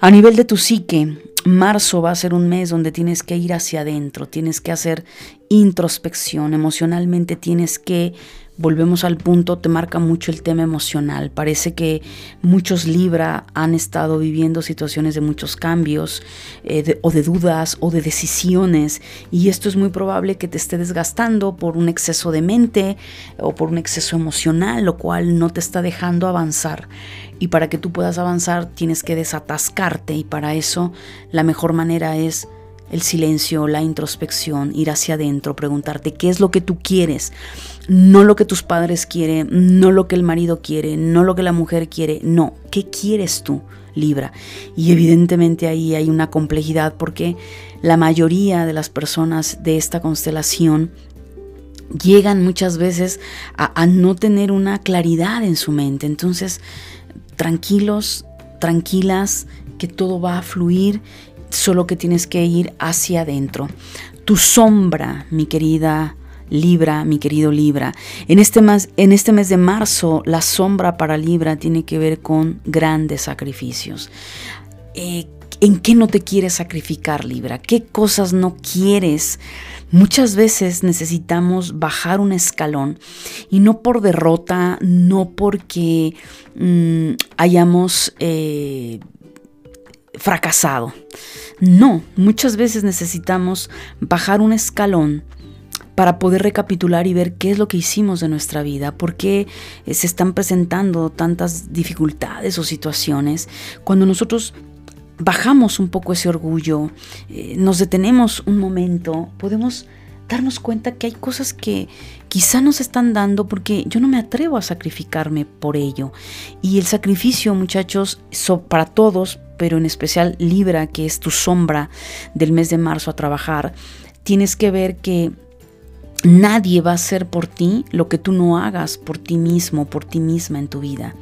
A nivel de tu psique, marzo va a ser un mes donde tienes que ir hacia adentro, tienes que hacer introspección, emocionalmente tienes que volvemos al punto, te marca mucho el tema emocional. Parece que muchos Libra han estado viviendo situaciones de muchos cambios eh, o de dudas o de decisiones y esto es muy probable que te esté desgastando por un exceso de mente o por un exceso emocional, lo cual no te está dejando avanzar. Y para que tú puedas avanzar tienes que desatascarte y para eso la mejor manera es el silencio, la introspección, ir hacia adentro, preguntarte qué es lo que tú quieres, no lo que tus padres quieren, no lo que el marido quiere, no lo que la mujer quiere, no, ¿qué quieres tú, Libra? Y evidentemente ahí hay una complejidad porque la mayoría de las personas de esta constelación llegan muchas veces a, no tener una claridad en su mente, entonces tranquilos, tranquilas, que todo va a fluir solo que tienes que ir hacia adentro. Tu sombra, mi querida Libra, mi querido Libra. En este, mes, en este mes de marzo, la sombra para Libra tiene que ver con grandes sacrificios. Eh, ¿En qué no te quieres sacrificar, Libra? ¿Qué cosas no quieres? Muchas veces necesitamos bajar un escalón y no por derrota, no porque mm, hayamos eh, fracasado. No, muchas veces necesitamos bajar un escalón para poder recapitular y ver qué es lo que hicimos de nuestra vida, por qué eh, se están presentando tantas dificultades o situaciones, cuando nosotros bajamos un poco ese orgullo, eh, nos detenemos un momento, podemos darnos cuenta que hay cosas que quizá nos están dando porque yo no me atrevo a sacrificarme por ello. Y el sacrificio, muchachos, para todos, pero en especial Libra, que es tu sombra del mes de marzo a trabajar, tienes que ver que nadie va a hacer por ti lo que tú no hagas por ti mismo, por ti misma en tu vida.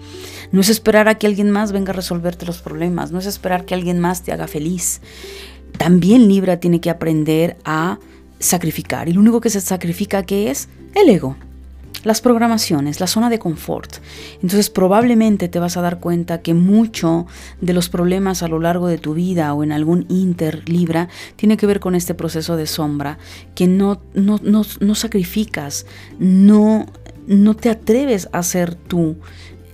No es esperar a que alguien más venga a resolverte los problemas, no es esperar que alguien más te haga feliz. También Libra tiene que aprender a sacrificar. Y lo único que se sacrifica que es el ego las programaciones, la zona de confort. Entonces probablemente te vas a dar cuenta que mucho de los problemas a lo largo de tu vida o en algún inter libra tiene que ver con este proceso de sombra que no, no, no, sacrificas, no, no te atreves a ser tú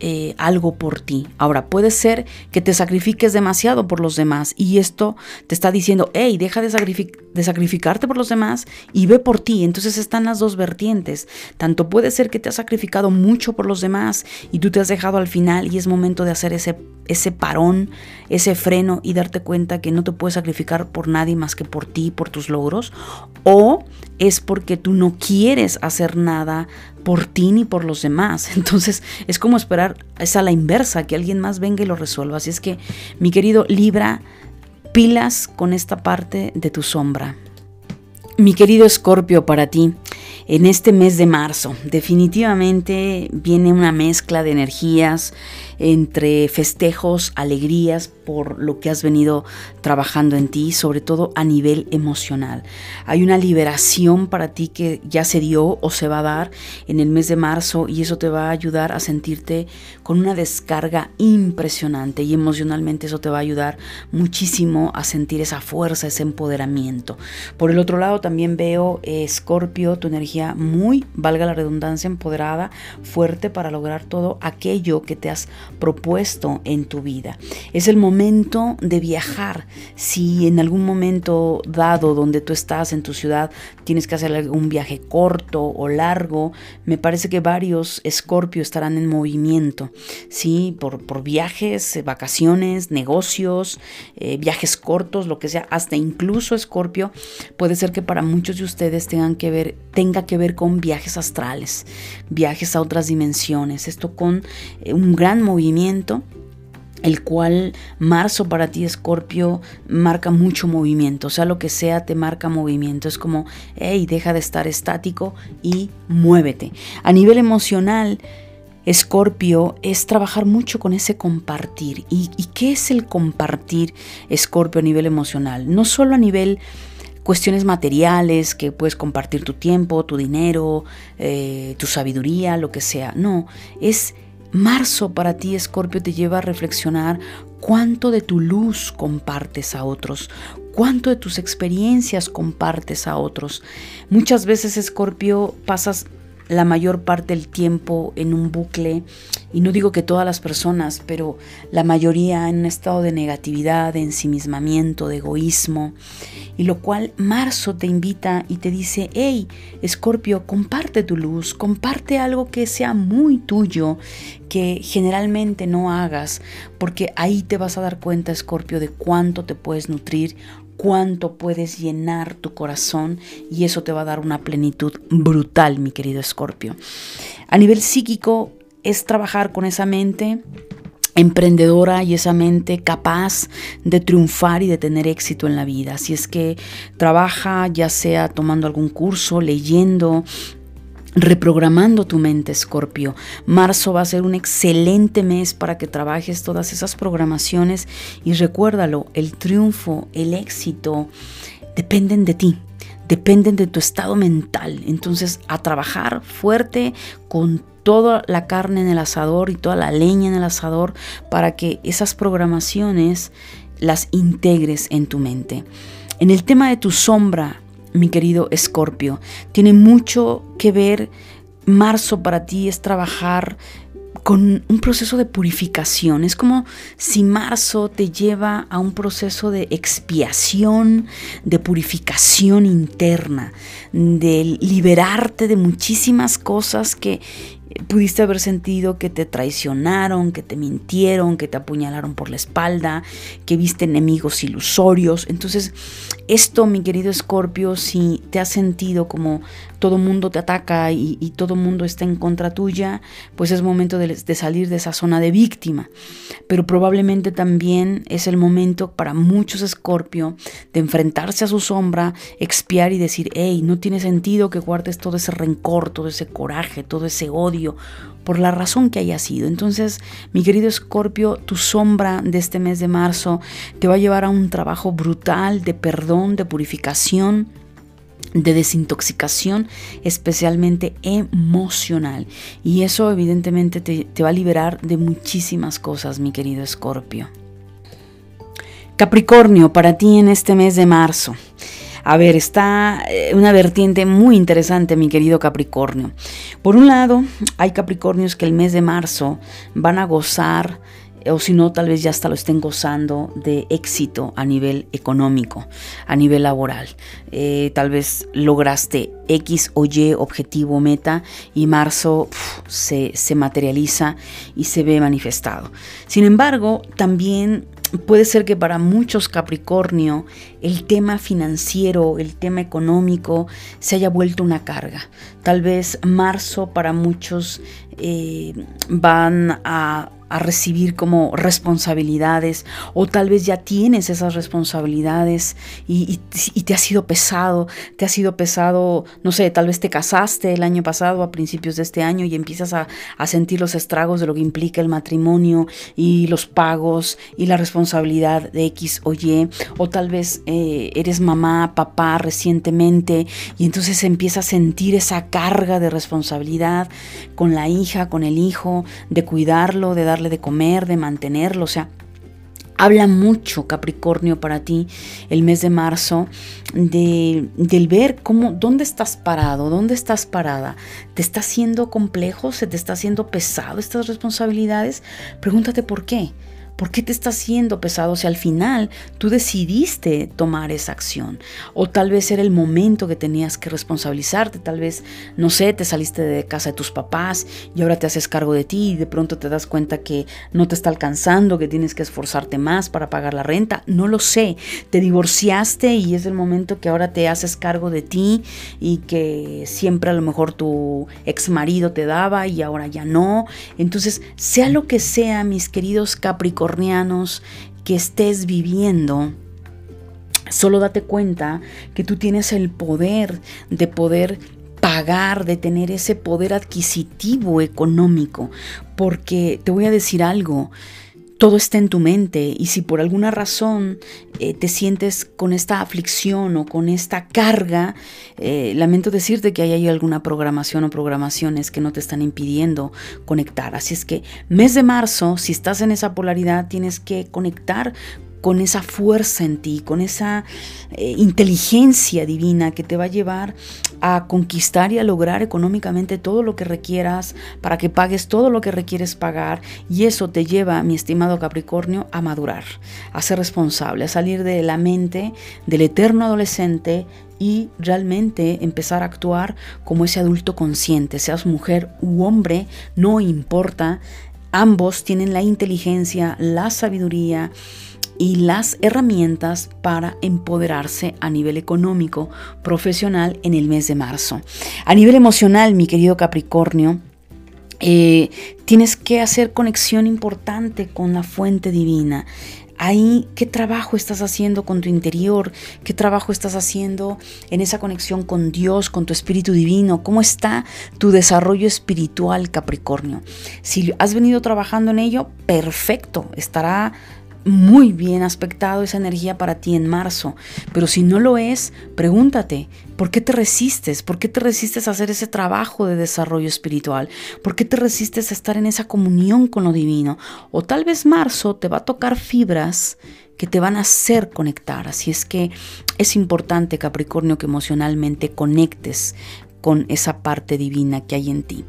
eh, algo por ti. Ahora, puede ser que te sacrifiques demasiado por los demás y esto te está diciendo, hey, deja de, de, sacrificarte por los demás y ve por ti. Entonces están las dos vertientes. Tanto puede ser que te has sacrificado mucho por los demás y tú te has dejado al final y es momento de hacer ese, ese parón, ese freno y darte cuenta que no te puedes sacrificar por nadie más que por ti, por tus logros. O es porque tú no quieres hacer nada por ti ni por los demás. Entonces es como esperar, es a la inversa, que alguien más venga y lo resuelva. Así es que, mi querido Libra, pilas con esta parte de tu sombra. Mi querido Escorpio, para ti, en este mes de marzo, definitivamente viene una mezcla de energías entre festejos, alegrías por lo que has venido trabajando en ti, sobre todo a nivel emocional. Hay una liberación para ti que ya se dio o se va a dar en el mes de marzo y eso te va a ayudar a sentirte con una descarga impresionante y emocionalmente eso te va a ayudar muchísimo a sentir esa fuerza, ese empoderamiento. Por el otro lado también veo, Escorpio, tu energía muy, valga la redundancia, empoderada, fuerte para lograr todo aquello que te has propuesto en tu vida. Es el momento de viajar. Si en algún momento dado donde tú estás en tu ciudad tienes que hacer un viaje corto o largo, me parece que varios escorpios estarán en movimiento, ¿sí? Por, por viajes, vacaciones, negocios, eh, viajes cortos, lo que sea, hasta incluso escorpio, puede ser que para muchos de ustedes tengan que ver, tenga que ver con viajes astrales, viajes a otras dimensiones, esto con eh, un gran movimiento movimiento, el cual marzo para ti, Escorpio, marca mucho movimiento, o sea, lo que sea te marca movimiento, es como, hey, deja de estar estático y muévete. A nivel emocional, Escorpio es trabajar mucho con ese compartir. ¿Y, ¿Y, qué es el compartir, Escorpio, a nivel emocional? No solo a nivel cuestiones materiales, que puedes compartir tu tiempo, tu dinero, eh, tu sabiduría, lo que sea. No, es marzo para ti, Escorpio, te lleva a reflexionar cuánto de tu luz compartes a otros, cuánto de tus experiencias compartes a otros. Muchas veces, Escorpio, pasas la mayor parte del tiempo en un bucle, y no digo que todas las personas, pero la mayoría en un estado de negatividad, de ensimismamiento, de egoísmo, y lo cual marzo te invita y te dice, hey, Escorpio, comparte tu luz, comparte algo que sea muy tuyo, que generalmente no hagas, porque ahí te vas a dar cuenta, Escorpio, de cuánto te puedes nutrir, cuánto puedes llenar tu corazón y eso te va a dar una plenitud brutal, mi querido Escorpio. A nivel psíquico es trabajar con esa mente emprendedora y esa mente capaz de triunfar y de tener éxito en la vida. Así es que trabaja ya sea tomando algún curso, leyendo, reprogramando tu mente, Escorpio. Marzo va a ser un excelente mes para que trabajes todas esas programaciones y recuérdalo, el triunfo, el éxito dependen de ti, dependen de tu estado mental. Entonces, a trabajar fuerte con toda la carne en el asador y toda la leña en el asador para que esas programaciones las integres en tu mente. En el tema de tu sombra, mi querido Escorpio. Tiene mucho que ver, marzo para ti es trabajar con un proceso de purificación. Es como si marzo te lleva a un proceso de expiación, de purificación interna, de liberarte de muchísimas cosas que pudiste haber sentido que te traicionaron, que te mintieron, que te apuñalaron por la espalda, que viste enemigos ilusorios. Entonces, esto, mi querido Escorpio, si te has sentido como todo mundo te ataca y, todo mundo está en contra tuya, pues es momento de, de, salir de esa zona de víctima. Pero probablemente también es el momento para muchos Escorpio de enfrentarse a su sombra, expiar y decir, hey, no tiene sentido que guardes todo ese rencor, todo ese coraje, todo ese odio por la razón que haya sido. Entonces, mi querido Escorpio, tu sombra de este mes de marzo te va a llevar a un trabajo brutal de perdón, de purificación, de desintoxicación, especialmente emocional. Y eso evidentemente te, te, va a liberar de muchísimas cosas, mi querido Escorpio. Capricornio, para ti en este mes de marzo. A ver, está eh, una vertiente muy interesante, mi querido Capricornio. Por un lado, hay Capricornios que el mes de marzo van a gozar o si no, tal vez ya hasta lo estén gozando de éxito a nivel económico, a nivel laboral. Eh, tal vez lograste X o Y objetivo, meta, y marzo se, se materializa y se ve manifestado. Sin embargo, también puede ser que para muchos Capricornio el tema financiero, el tema económico se haya vuelto una carga. Tal vez marzo para muchos eh, van a a recibir como responsabilidades o tal vez ya tienes esas responsabilidades y, te ha sido pesado, te ha sido pesado, no sé, tal vez te casaste el año pasado a principios de este año y empiezas a, sentir los estragos de lo que implica el matrimonio y los pagos y la responsabilidad de X o Y o tal vez eh, eres mamá, papá recientemente y entonces empiezas a sentir esa carga de responsabilidad con la hija, con el hijo, de cuidarlo, de dar de comer, de mantenerlo, o sea, habla mucho Capricornio para ti el mes de marzo de, del ver cómo, dónde estás parado, dónde estás parada. ¿Te está haciendo complejo? ¿Se te está haciendo pesado estas responsabilidades? Pregúntate por qué. ¿Por qué te está haciendo pesado si al final tú decidiste tomar esa acción? O tal vez era el momento que tenías que responsabilizarte, tal vez, no sé, te saliste de casa de tus papás y ahora te haces cargo de ti y de pronto te das cuenta que no te está alcanzando, que tienes que esforzarte más para pagar la renta. No lo sé, te divorciaste y es el momento que ahora te haces cargo de ti y que siempre a lo mejor tu ex marido te daba y ahora ya no. Entonces, sea lo que sea, mis queridos Que estés viviendo, solo date cuenta que tú tienes el poder de poder pagar, de tener ese poder adquisitivo económico. Porque te voy a decir algo, todo está en tu mente y si por alguna razón eh, te sientes con esta aflicción o con esta carga, eh, lamento decirte que hay alguna programación o programaciones que no te están impidiendo conectar. Así es que mes de marzo, si estás en esa polaridad, tienes que conectar con esa fuerza en ti, con esa eh, inteligencia divina que te va a llevar a conquistar y a lograr económicamente todo lo que requieras para que pagues todo lo que requieres pagar y eso te lleva, mi estimado Capricornio, a madurar, a ser responsable, a salir de la mente del eterno adolescente y realmente empezar a actuar como ese adulto consciente, seas mujer u hombre, no importa, ambos tienen la inteligencia, la sabiduría, y las herramientas para empoderarse a nivel económico, profesional en el mes de marzo. A nivel emocional, mi querido Capricornio, eh, tienes que hacer conexión importante con la fuente divina. Ahí, ¿qué trabajo estás haciendo con tu interior? ¿Qué trabajo estás haciendo en esa conexión con Dios, con tu espíritu divino? ¿Cómo está tu desarrollo espiritual, Capricornio? Si has venido trabajando en ello, perfecto, estará muy bien aspectado esa energía para ti en marzo, pero si no lo es, pregúntate, ¿por qué te resistes? ¿Por qué te resistes a hacer ese trabajo de desarrollo espiritual? ¿Por qué te resistes a estar en esa comunión con lo divino? O tal vez marzo te va a tocar fibras que te van a hacer conectar, así es que es importante Capricornio que emocionalmente conectes con esa parte divina que hay en ti.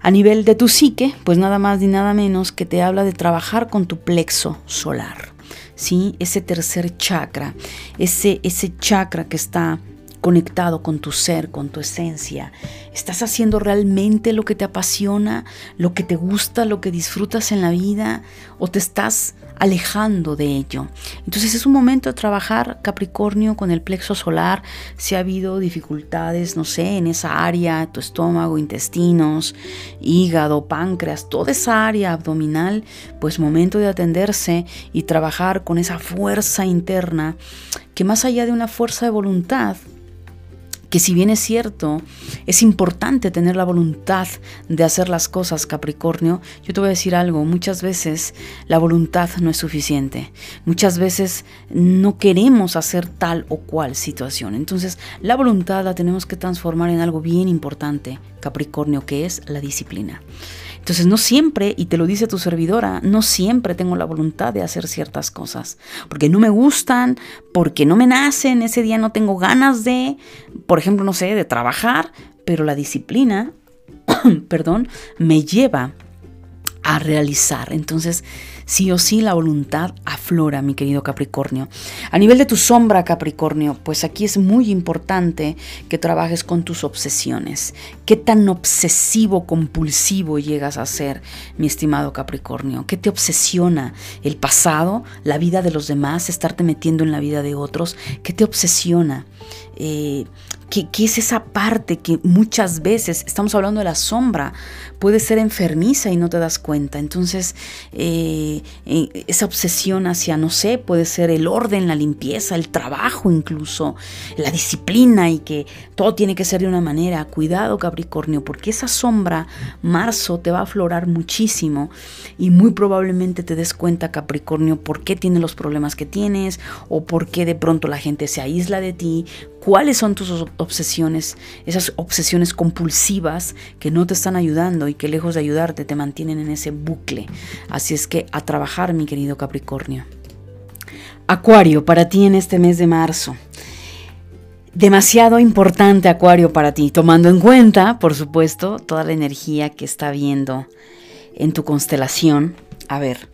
A nivel de tu psique, pues nada más ni nada menos que te habla de trabajar con tu plexo solar. ¿sí? Ese tercer chakra, ese, ese chakra que está conectado con tu ser, con tu esencia. ¿Estás haciendo realmente lo que te apasiona, lo que te gusta, lo que disfrutas en la vida? ¿O te estás alejando de ello. Entonces es un momento de trabajar Capricornio con el plexo solar. Si ha habido dificultades, no sé, en esa área, tu estómago, intestinos, hígado, páncreas, toda esa área abdominal, pues momento de atenderse y trabajar con esa fuerza interna que más allá de una fuerza de voluntad, que si bien es cierto, es importante tener la voluntad de hacer las cosas, Capricornio, yo te voy a decir algo, muchas veces la voluntad no es suficiente, muchas veces no queremos hacer tal o cual situación, entonces la voluntad la tenemos que transformar en algo bien importante, Capricornio, que es la disciplina. Entonces no siempre, y te lo dice tu servidora, no siempre tengo la voluntad de hacer ciertas cosas, porque no me gustan, porque no me nacen, ese día no tengo ganas de, por ejemplo, no sé, de trabajar, pero la disciplina, perdón, me lleva a realizar. Entonces, sí o sí la voluntad aflora, mi querido Capricornio. A nivel de tu sombra, Capricornio, pues aquí es muy importante que trabajes con tus obsesiones. ¿Qué tan obsesivo, compulsivo llegas a ser, mi estimado Capricornio? ¿Qué te obsesiona? ¿El pasado? ¿La vida de los demás? ¿Estarte metiendo en la vida de otros? ¿Qué te obsesiona? Eh, ¿Qué, es esa parte que muchas veces, estamos hablando de la sombra, puede ser enfermiza y no te das cuenta? Entonces, eh, eh, esa obsesión hacia, no sé, puede ser el orden, la limpieza, el trabajo incluso, la disciplina y que todo tiene que ser de una manera. Cuidado, Capricornio, porque esa sombra, marzo, te va a aflorar muchísimo y muy probablemente te des cuenta, Capricornio, por qué tienes los problemas que tienes o por qué de pronto la gente se aísla de ti, cuáles son tus obsesiones, esas obsesiones compulsivas que no te están ayudando y que lejos de ayudarte te mantienen en ese bucle. Así es que a trabajar, mi querido Capricornio. Acuario, para ti en este mes de marzo. Demasiado importante Acuario para ti, tomando en cuenta, por supuesto, toda la energía que está viendo en tu constelación. A ver,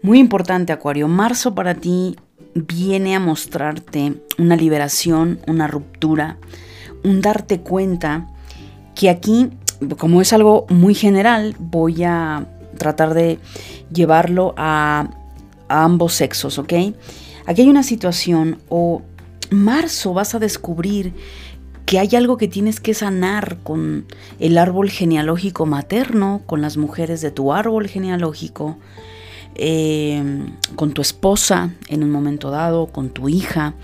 muy importante Acuario, marzo para ti viene a mostrarte una liberación, una ruptura, un darte cuenta que aquí, como es algo muy general, voy a tratar de llevarlo a, ambos sexos, ¿ok? Aquí hay una situación o marzo vas a descubrir que hay algo que tienes que sanar con el árbol genealógico materno, con las mujeres de tu árbol genealógico, Em, con tu esposa en un momento dado, con tu hija.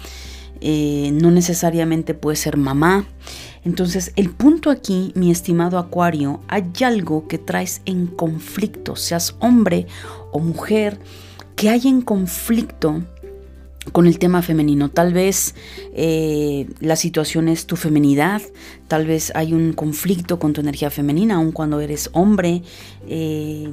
eh, no necesariamente puede ser mamá. Entonces, el punto aquí, mi estimado Acuario, hay algo que traes en conflicto, seas hombre o mujer, que hay en conflicto con el tema femenino. Tal vez eh, la situación es tu femenidad, tal vez hay un conflicto con tu energía femenina, aun cuando eres hombre eh,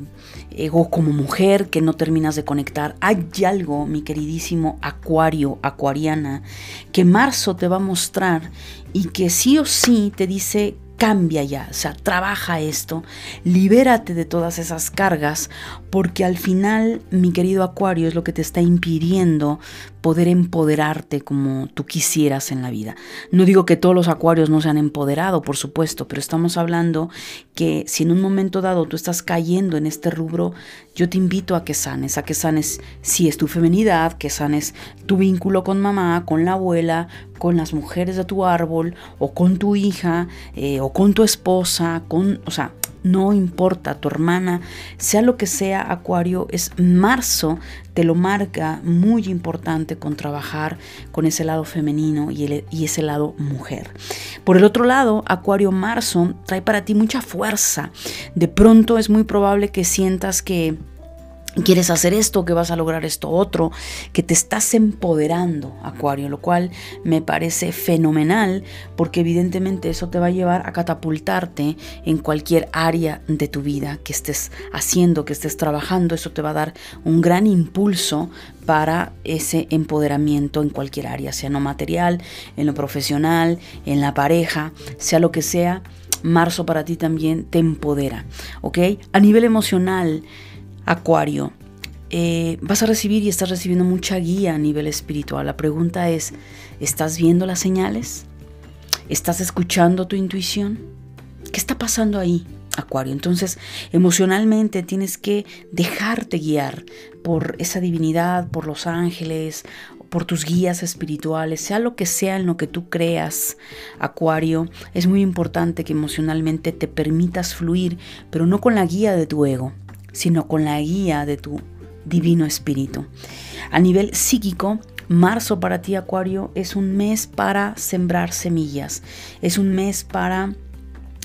o como mujer que no terminas de conectar. Hay algo, mi queridísimo Acuario, Acuariana, que marzo te va a mostrar y que sí o sí te dice cambia ya, o sea, trabaja esto, libérate de todas esas cargas, porque al final, mi querido Acuario, es lo que te está impidiendo poder empoderarte como tú quisieras en la vida. No digo que todos los acuarios no se han empoderado, por supuesto, pero estamos hablando que si en un momento dado tú estás cayendo en este rubro, yo te invito a que sanes, a que sanes si es tu femenidad, que sanes tu vínculo con mamá, con la abuela, con las mujeres de tu árbol, o con tu hija, eh, o con tu esposa, con, o sea, no importa, tu hermana, sea lo que sea, Acuario, es marzo, te lo marca muy importante con trabajar con ese lado femenino y, y ese lado mujer. Por el otro lado, Acuario marzo trae para ti mucha fuerza. De pronto es muy probable que sientas que quieres hacer esto, que vas a lograr esto otro, que te estás empoderando, Acuario, lo cual me parece fenomenal porque evidentemente eso te va a llevar a catapultarte en cualquier área de tu vida que estés haciendo, que estés trabajando, eso te va a dar un gran impulso para ese empoderamiento en cualquier área, sea no material, en lo profesional, en la pareja, sea lo que sea, marzo para ti también te empodera, ¿ok? A nivel emocional, Acuario, eh, vas a recibir y estás recibiendo mucha guía a nivel espiritual. La pregunta es, ¿estás viendo las señales? ¿Estás escuchando tu intuición? ¿Qué está pasando ahí, Acuario? Entonces, emocionalmente tienes que dejarte guiar por esa divinidad, por los ángeles, por tus guías espirituales, sea lo que sea en lo que tú creas, Acuario, es muy importante que emocionalmente te permitas fluir, pero no con la guía de tu ego, sino con la guía de tu divino espíritu. A nivel psíquico, marzo para ti, Acuario, es un mes para sembrar semillas, es un mes para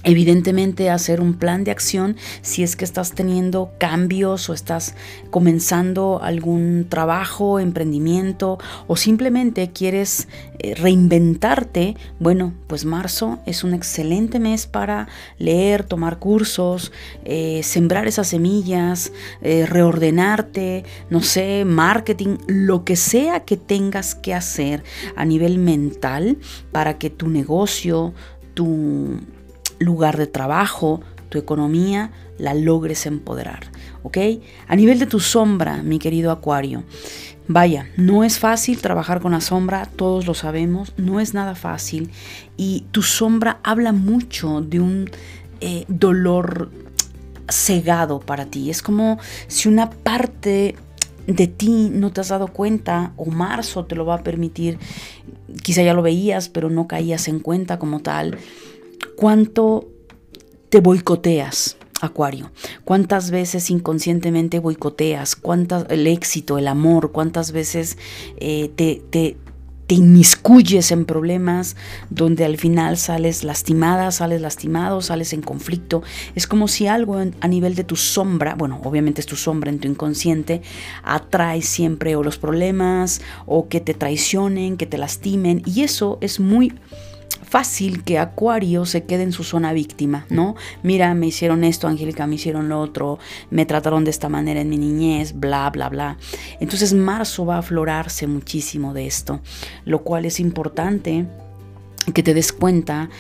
Evidentemente hacer un plan de acción si es que estás teniendo cambios o estás comenzando algún trabajo, emprendimiento o simplemente quieres eh, reinventarte, bueno, pues marzo es un excelente mes para leer, tomar cursos, eh, sembrar esas semillas, eh, reordenarte, no sé, marketing, lo que sea que tengas que hacer a nivel mental para que tu negocio, tu lugar de trabajo, tu economía, la logres empoderar. ¿Ok? A nivel de tu sombra, mi querido Acuario. Vaya, no es fácil trabajar con la sombra, todos lo sabemos, no es nada fácil. Y tu sombra habla mucho de un eh, dolor cegado para ti. Es como si una parte de ti no te has dado cuenta o marzo te lo va a permitir. Quizá ya lo veías, pero no caías en cuenta como tal cuánto te boicoteas, Acuario. ¿Cuántas veces inconscientemente boicoteas? ¿Cuántas, el éxito, el amor? ¿Cuántas veces eh, te, te, te, inmiscuyes en problemas donde al final sales lastimada, sales lastimado, sales en conflicto? Es como si algo a nivel de tu sombra, bueno, obviamente es tu sombra en tu inconsciente, atrae siempre o los problemas o que te traicionen, que te lastimen. Y eso es muy fácil que Acuario se quede en su zona víctima, ¿no? Mira, me hicieron esto, Angélica, me hicieron lo otro, me trataron de esta manera en mi niñez, bla, bla, bla. Entonces marzo va a aflorarse muchísimo de esto, lo cual es importante que te des cuenta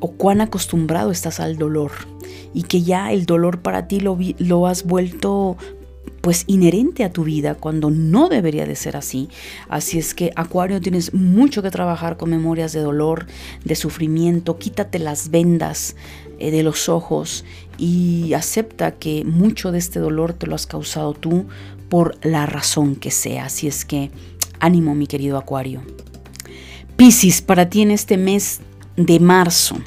o cuán acostumbrado estás al dolor y que ya el dolor para ti lo, lo has vuelto pues inherente a tu vida cuando no debería de ser así. Así es que Acuario tienes mucho que trabajar con memorias de dolor, de sufrimiento, quítate las vendas eh, de los ojos y acepta que mucho de este dolor te lo has causado tú por la razón que sea. Así es que ánimo mi querido Acuario. Piscis, para ti en este mes de marzo.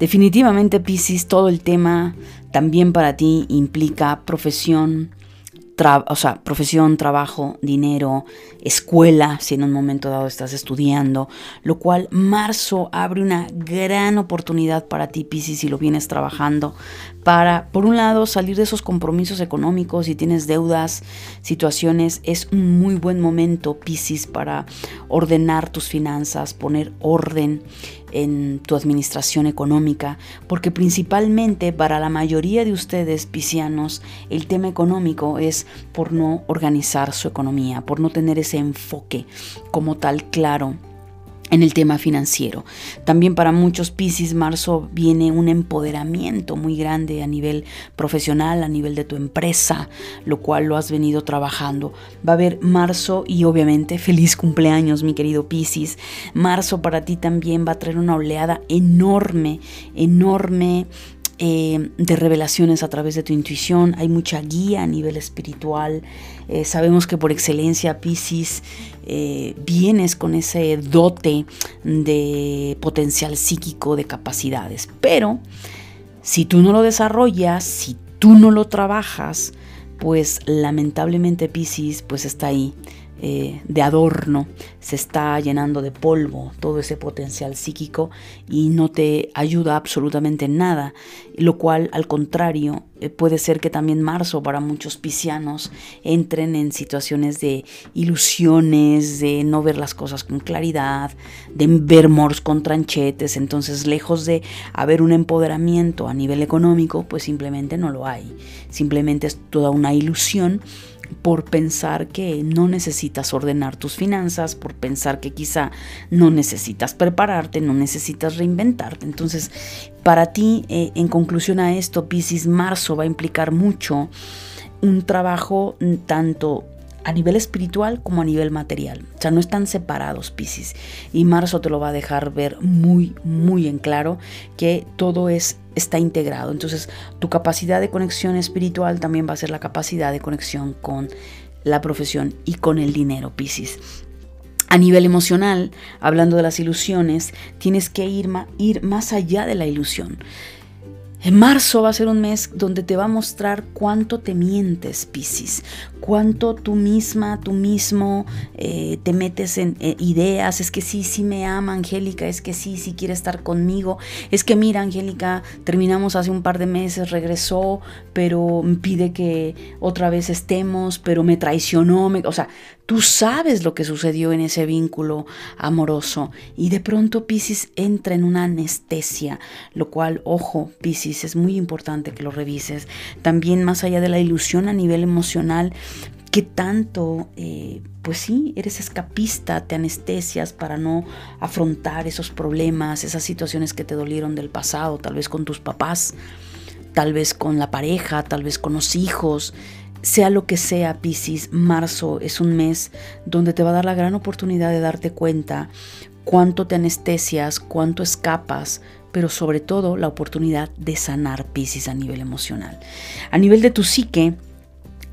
Definitivamente Piscis, todo el tema también para ti implica profesión, o sea, profesión, trabajo, dinero, escuela, si en un momento dado estás estudiando, lo cual marzo abre una gran oportunidad para ti, Piscis, si lo vienes trabajando, para, por un lado, salir de esos compromisos económicos, si tienes deudas, situaciones, es un muy buen momento, Piscis, para ordenar tus finanzas, poner orden en tu administración económica, porque principalmente para la mayoría de ustedes, piscianos, el tema económico es por no organizar su economía, por no tener ese enfoque como tal claro en el tema financiero. También para muchos Piscis, marzo viene un empoderamiento muy grande a nivel profesional, a nivel de tu empresa, lo cual lo has venido trabajando. Va a haber marzo y obviamente feliz cumpleaños, mi querido Piscis. Marzo para ti también va a traer una oleada enorme, enorme eh, de revelaciones a través de tu intuición, hay mucha guía a nivel espiritual. Eh, sabemos que por excelencia, Pisces, eh, vienes con ese dote de potencial psíquico, de capacidades. Pero si tú no lo desarrollas, si tú no lo trabajas, pues lamentablemente Pisces pues está ahí eh, de adorno, se está llenando de polvo todo ese potencial psíquico y no te ayuda absolutamente en nada, lo cual al contrario eh, puede ser que también marzo para muchos piscianos entren en situaciones de ilusiones, de no ver las cosas con claridad, de ver mors con tranchetes, entonces lejos de haber un empoderamiento a nivel económico, pues simplemente no lo hay, simplemente es toda una ilusión por pensar que no necesitas ordenar tus finanzas, por pensar que quizá no necesitas prepararte, no necesitas reinventarte. Entonces, para ti, eh, en conclusión a esto, Piscis Marzo va a implicar mucho un trabajo tanto a nivel espiritual como a nivel material. O sea, no están separados, Piscis. Y marzo te lo va a dejar ver muy, muy en claro que todo es está integrado. Entonces, tu capacidad de conexión espiritual también va a ser la capacidad de conexión con la profesión y con el dinero, Piscis. A nivel emocional, hablando de las ilusiones, tienes que ir, ir más allá de la ilusión. En marzo va a ser un mes donde te va a mostrar cuánto te mientes, Piscis, cuánto tú misma, tú mismo eh, te metes en eh, ideas, es que sí, sí me ama Angélica, es que sí, sí quiere estar conmigo, es que mira Angélica, terminamos hace un par de meses, regresó, pero pide que otra vez estemos, pero me traicionó, me, o sea, Tú sabes lo que sucedió en ese vínculo amoroso y de pronto Pisces entra en una anestesia, lo cual, ojo, Es muy importante que lo revises. También más allá de la ilusión a nivel emocional, que tanto, eh, pues sí, eres escapista, te anestesias para no afrontar esos problemas, esas situaciones que te dolieron del pasado, tal vez con tus papás, tal vez con la pareja, tal vez con los hijos, sea lo que sea, Piscis, marzo es un mes donde te va a dar la gran oportunidad de darte cuenta cuánto te anestesias, cuánto escapas, pero sobre todo la oportunidad de sanar Piscis a nivel emocional. A nivel de tu psique,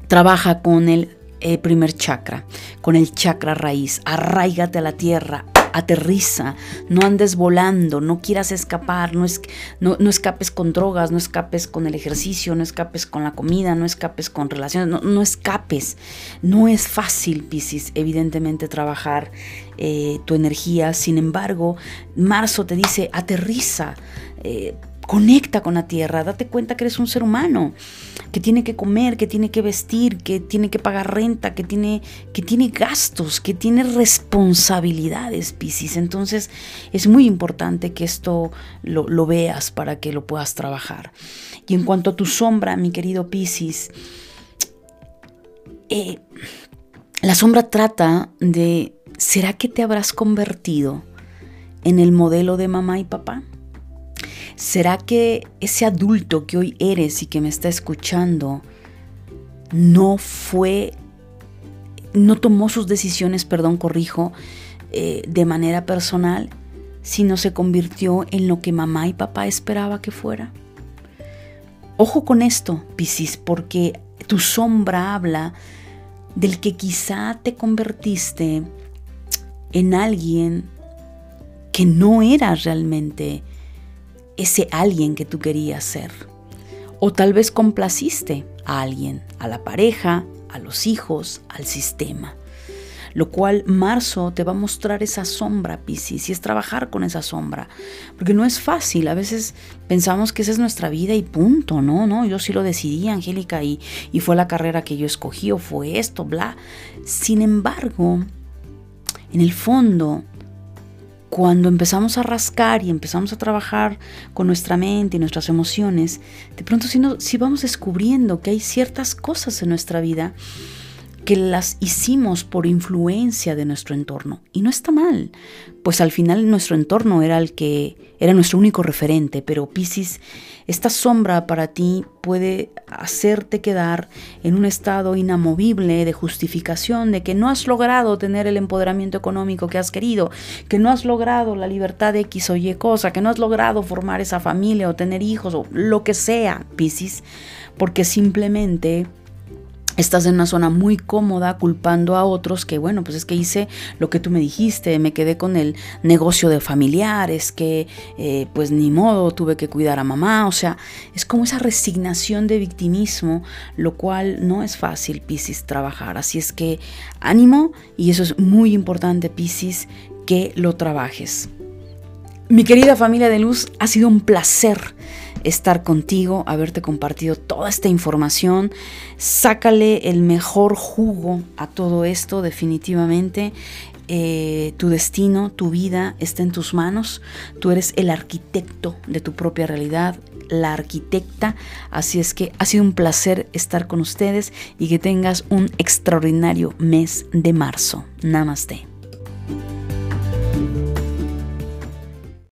trabaja con el eh, primer chakra, con el chakra raíz, arraigate a la tierra, aterriza, no andes volando, no quieras escapar, no, es, no, escapes con drogas, no escapes con el ejercicio, no escapes con la comida, no escapes con relaciones, no, no escapes. No es fácil, Piscis, evidentemente trabajar eh, tu energía, sin embargo, marzo te dice, aterriza. Eh, Conecta con la tierra, date cuenta que eres un ser humano, que tiene que comer, que tiene que vestir, que tiene que pagar renta, que tiene, que tiene gastos, que tiene responsabilidades, Piscis. Entonces es muy importante que esto lo, veas para que lo puedas trabajar. Y en cuanto a tu sombra, mi querido Piscis, eh, la sombra trata de, ¿será que te habrás convertido en el modelo de mamá y papá? ¿Será que ese adulto que hoy eres y que me está escuchando no fue, no tomó sus decisiones, perdón, corrijo, eh, de manera personal, sino se convirtió en lo que mamá y papá esperaba que fuera? Ojo con esto, Piscis, porque tu sombra habla del que quizá te convertiste en alguien que no era realmente ese alguien que tú querías ser. O tal vez complaciste a alguien, a la pareja, a los hijos, al sistema lo cual marzo te va a mostrar esa sombra, Piscis, y es trabajar con esa sombra, porque no es fácil, a veces pensamos que esa es nuestra vida y punto, no, no, yo sí lo decidí, Angélica, y, y fue la carrera que yo escogí, o fue esto, bla. Sin embargo, en el fondo, cuando empezamos a rascar y empezamos a trabajar con nuestra mente y nuestras emociones, de pronto sí vamos descubriendo que hay ciertas cosas en nuestra vida que las hicimos por influencia de nuestro entorno. Y no está mal, pues al final nuestro entorno era el que era nuestro único referente, pero Piscis, esta sombra para ti puede hacerte quedar en un estado inamovible de justificación de que no has logrado tener el empoderamiento económico que has querido, que no has logrado la libertad de X o Y cosa, que no has logrado formar esa familia o tener hijos o lo que sea, Piscis, porque simplemente estás en una zona muy cómoda culpando a otros que, bueno, pues es que hice lo que tú me dijiste, me quedé con el negocio de familiares, que eh, pues ni modo, tuve que cuidar a mamá, o sea, es como esa resignación de victimismo, lo cual no es fácil, Piscis, trabajar. Así es que ánimo y eso es muy importante, Piscis, que lo trabajes. Mi querida familia de luz, ha sido un placer estar contigo, haberte compartido toda esta información. Sácale el mejor jugo a todo esto, definitivamente. Eh, tu destino, tu vida está en tus manos. Tú eres el arquitecto de tu propia realidad, la arquitecta. Así es que ha sido un placer estar con ustedes y que tengas un extraordinario mes de marzo. Namaste.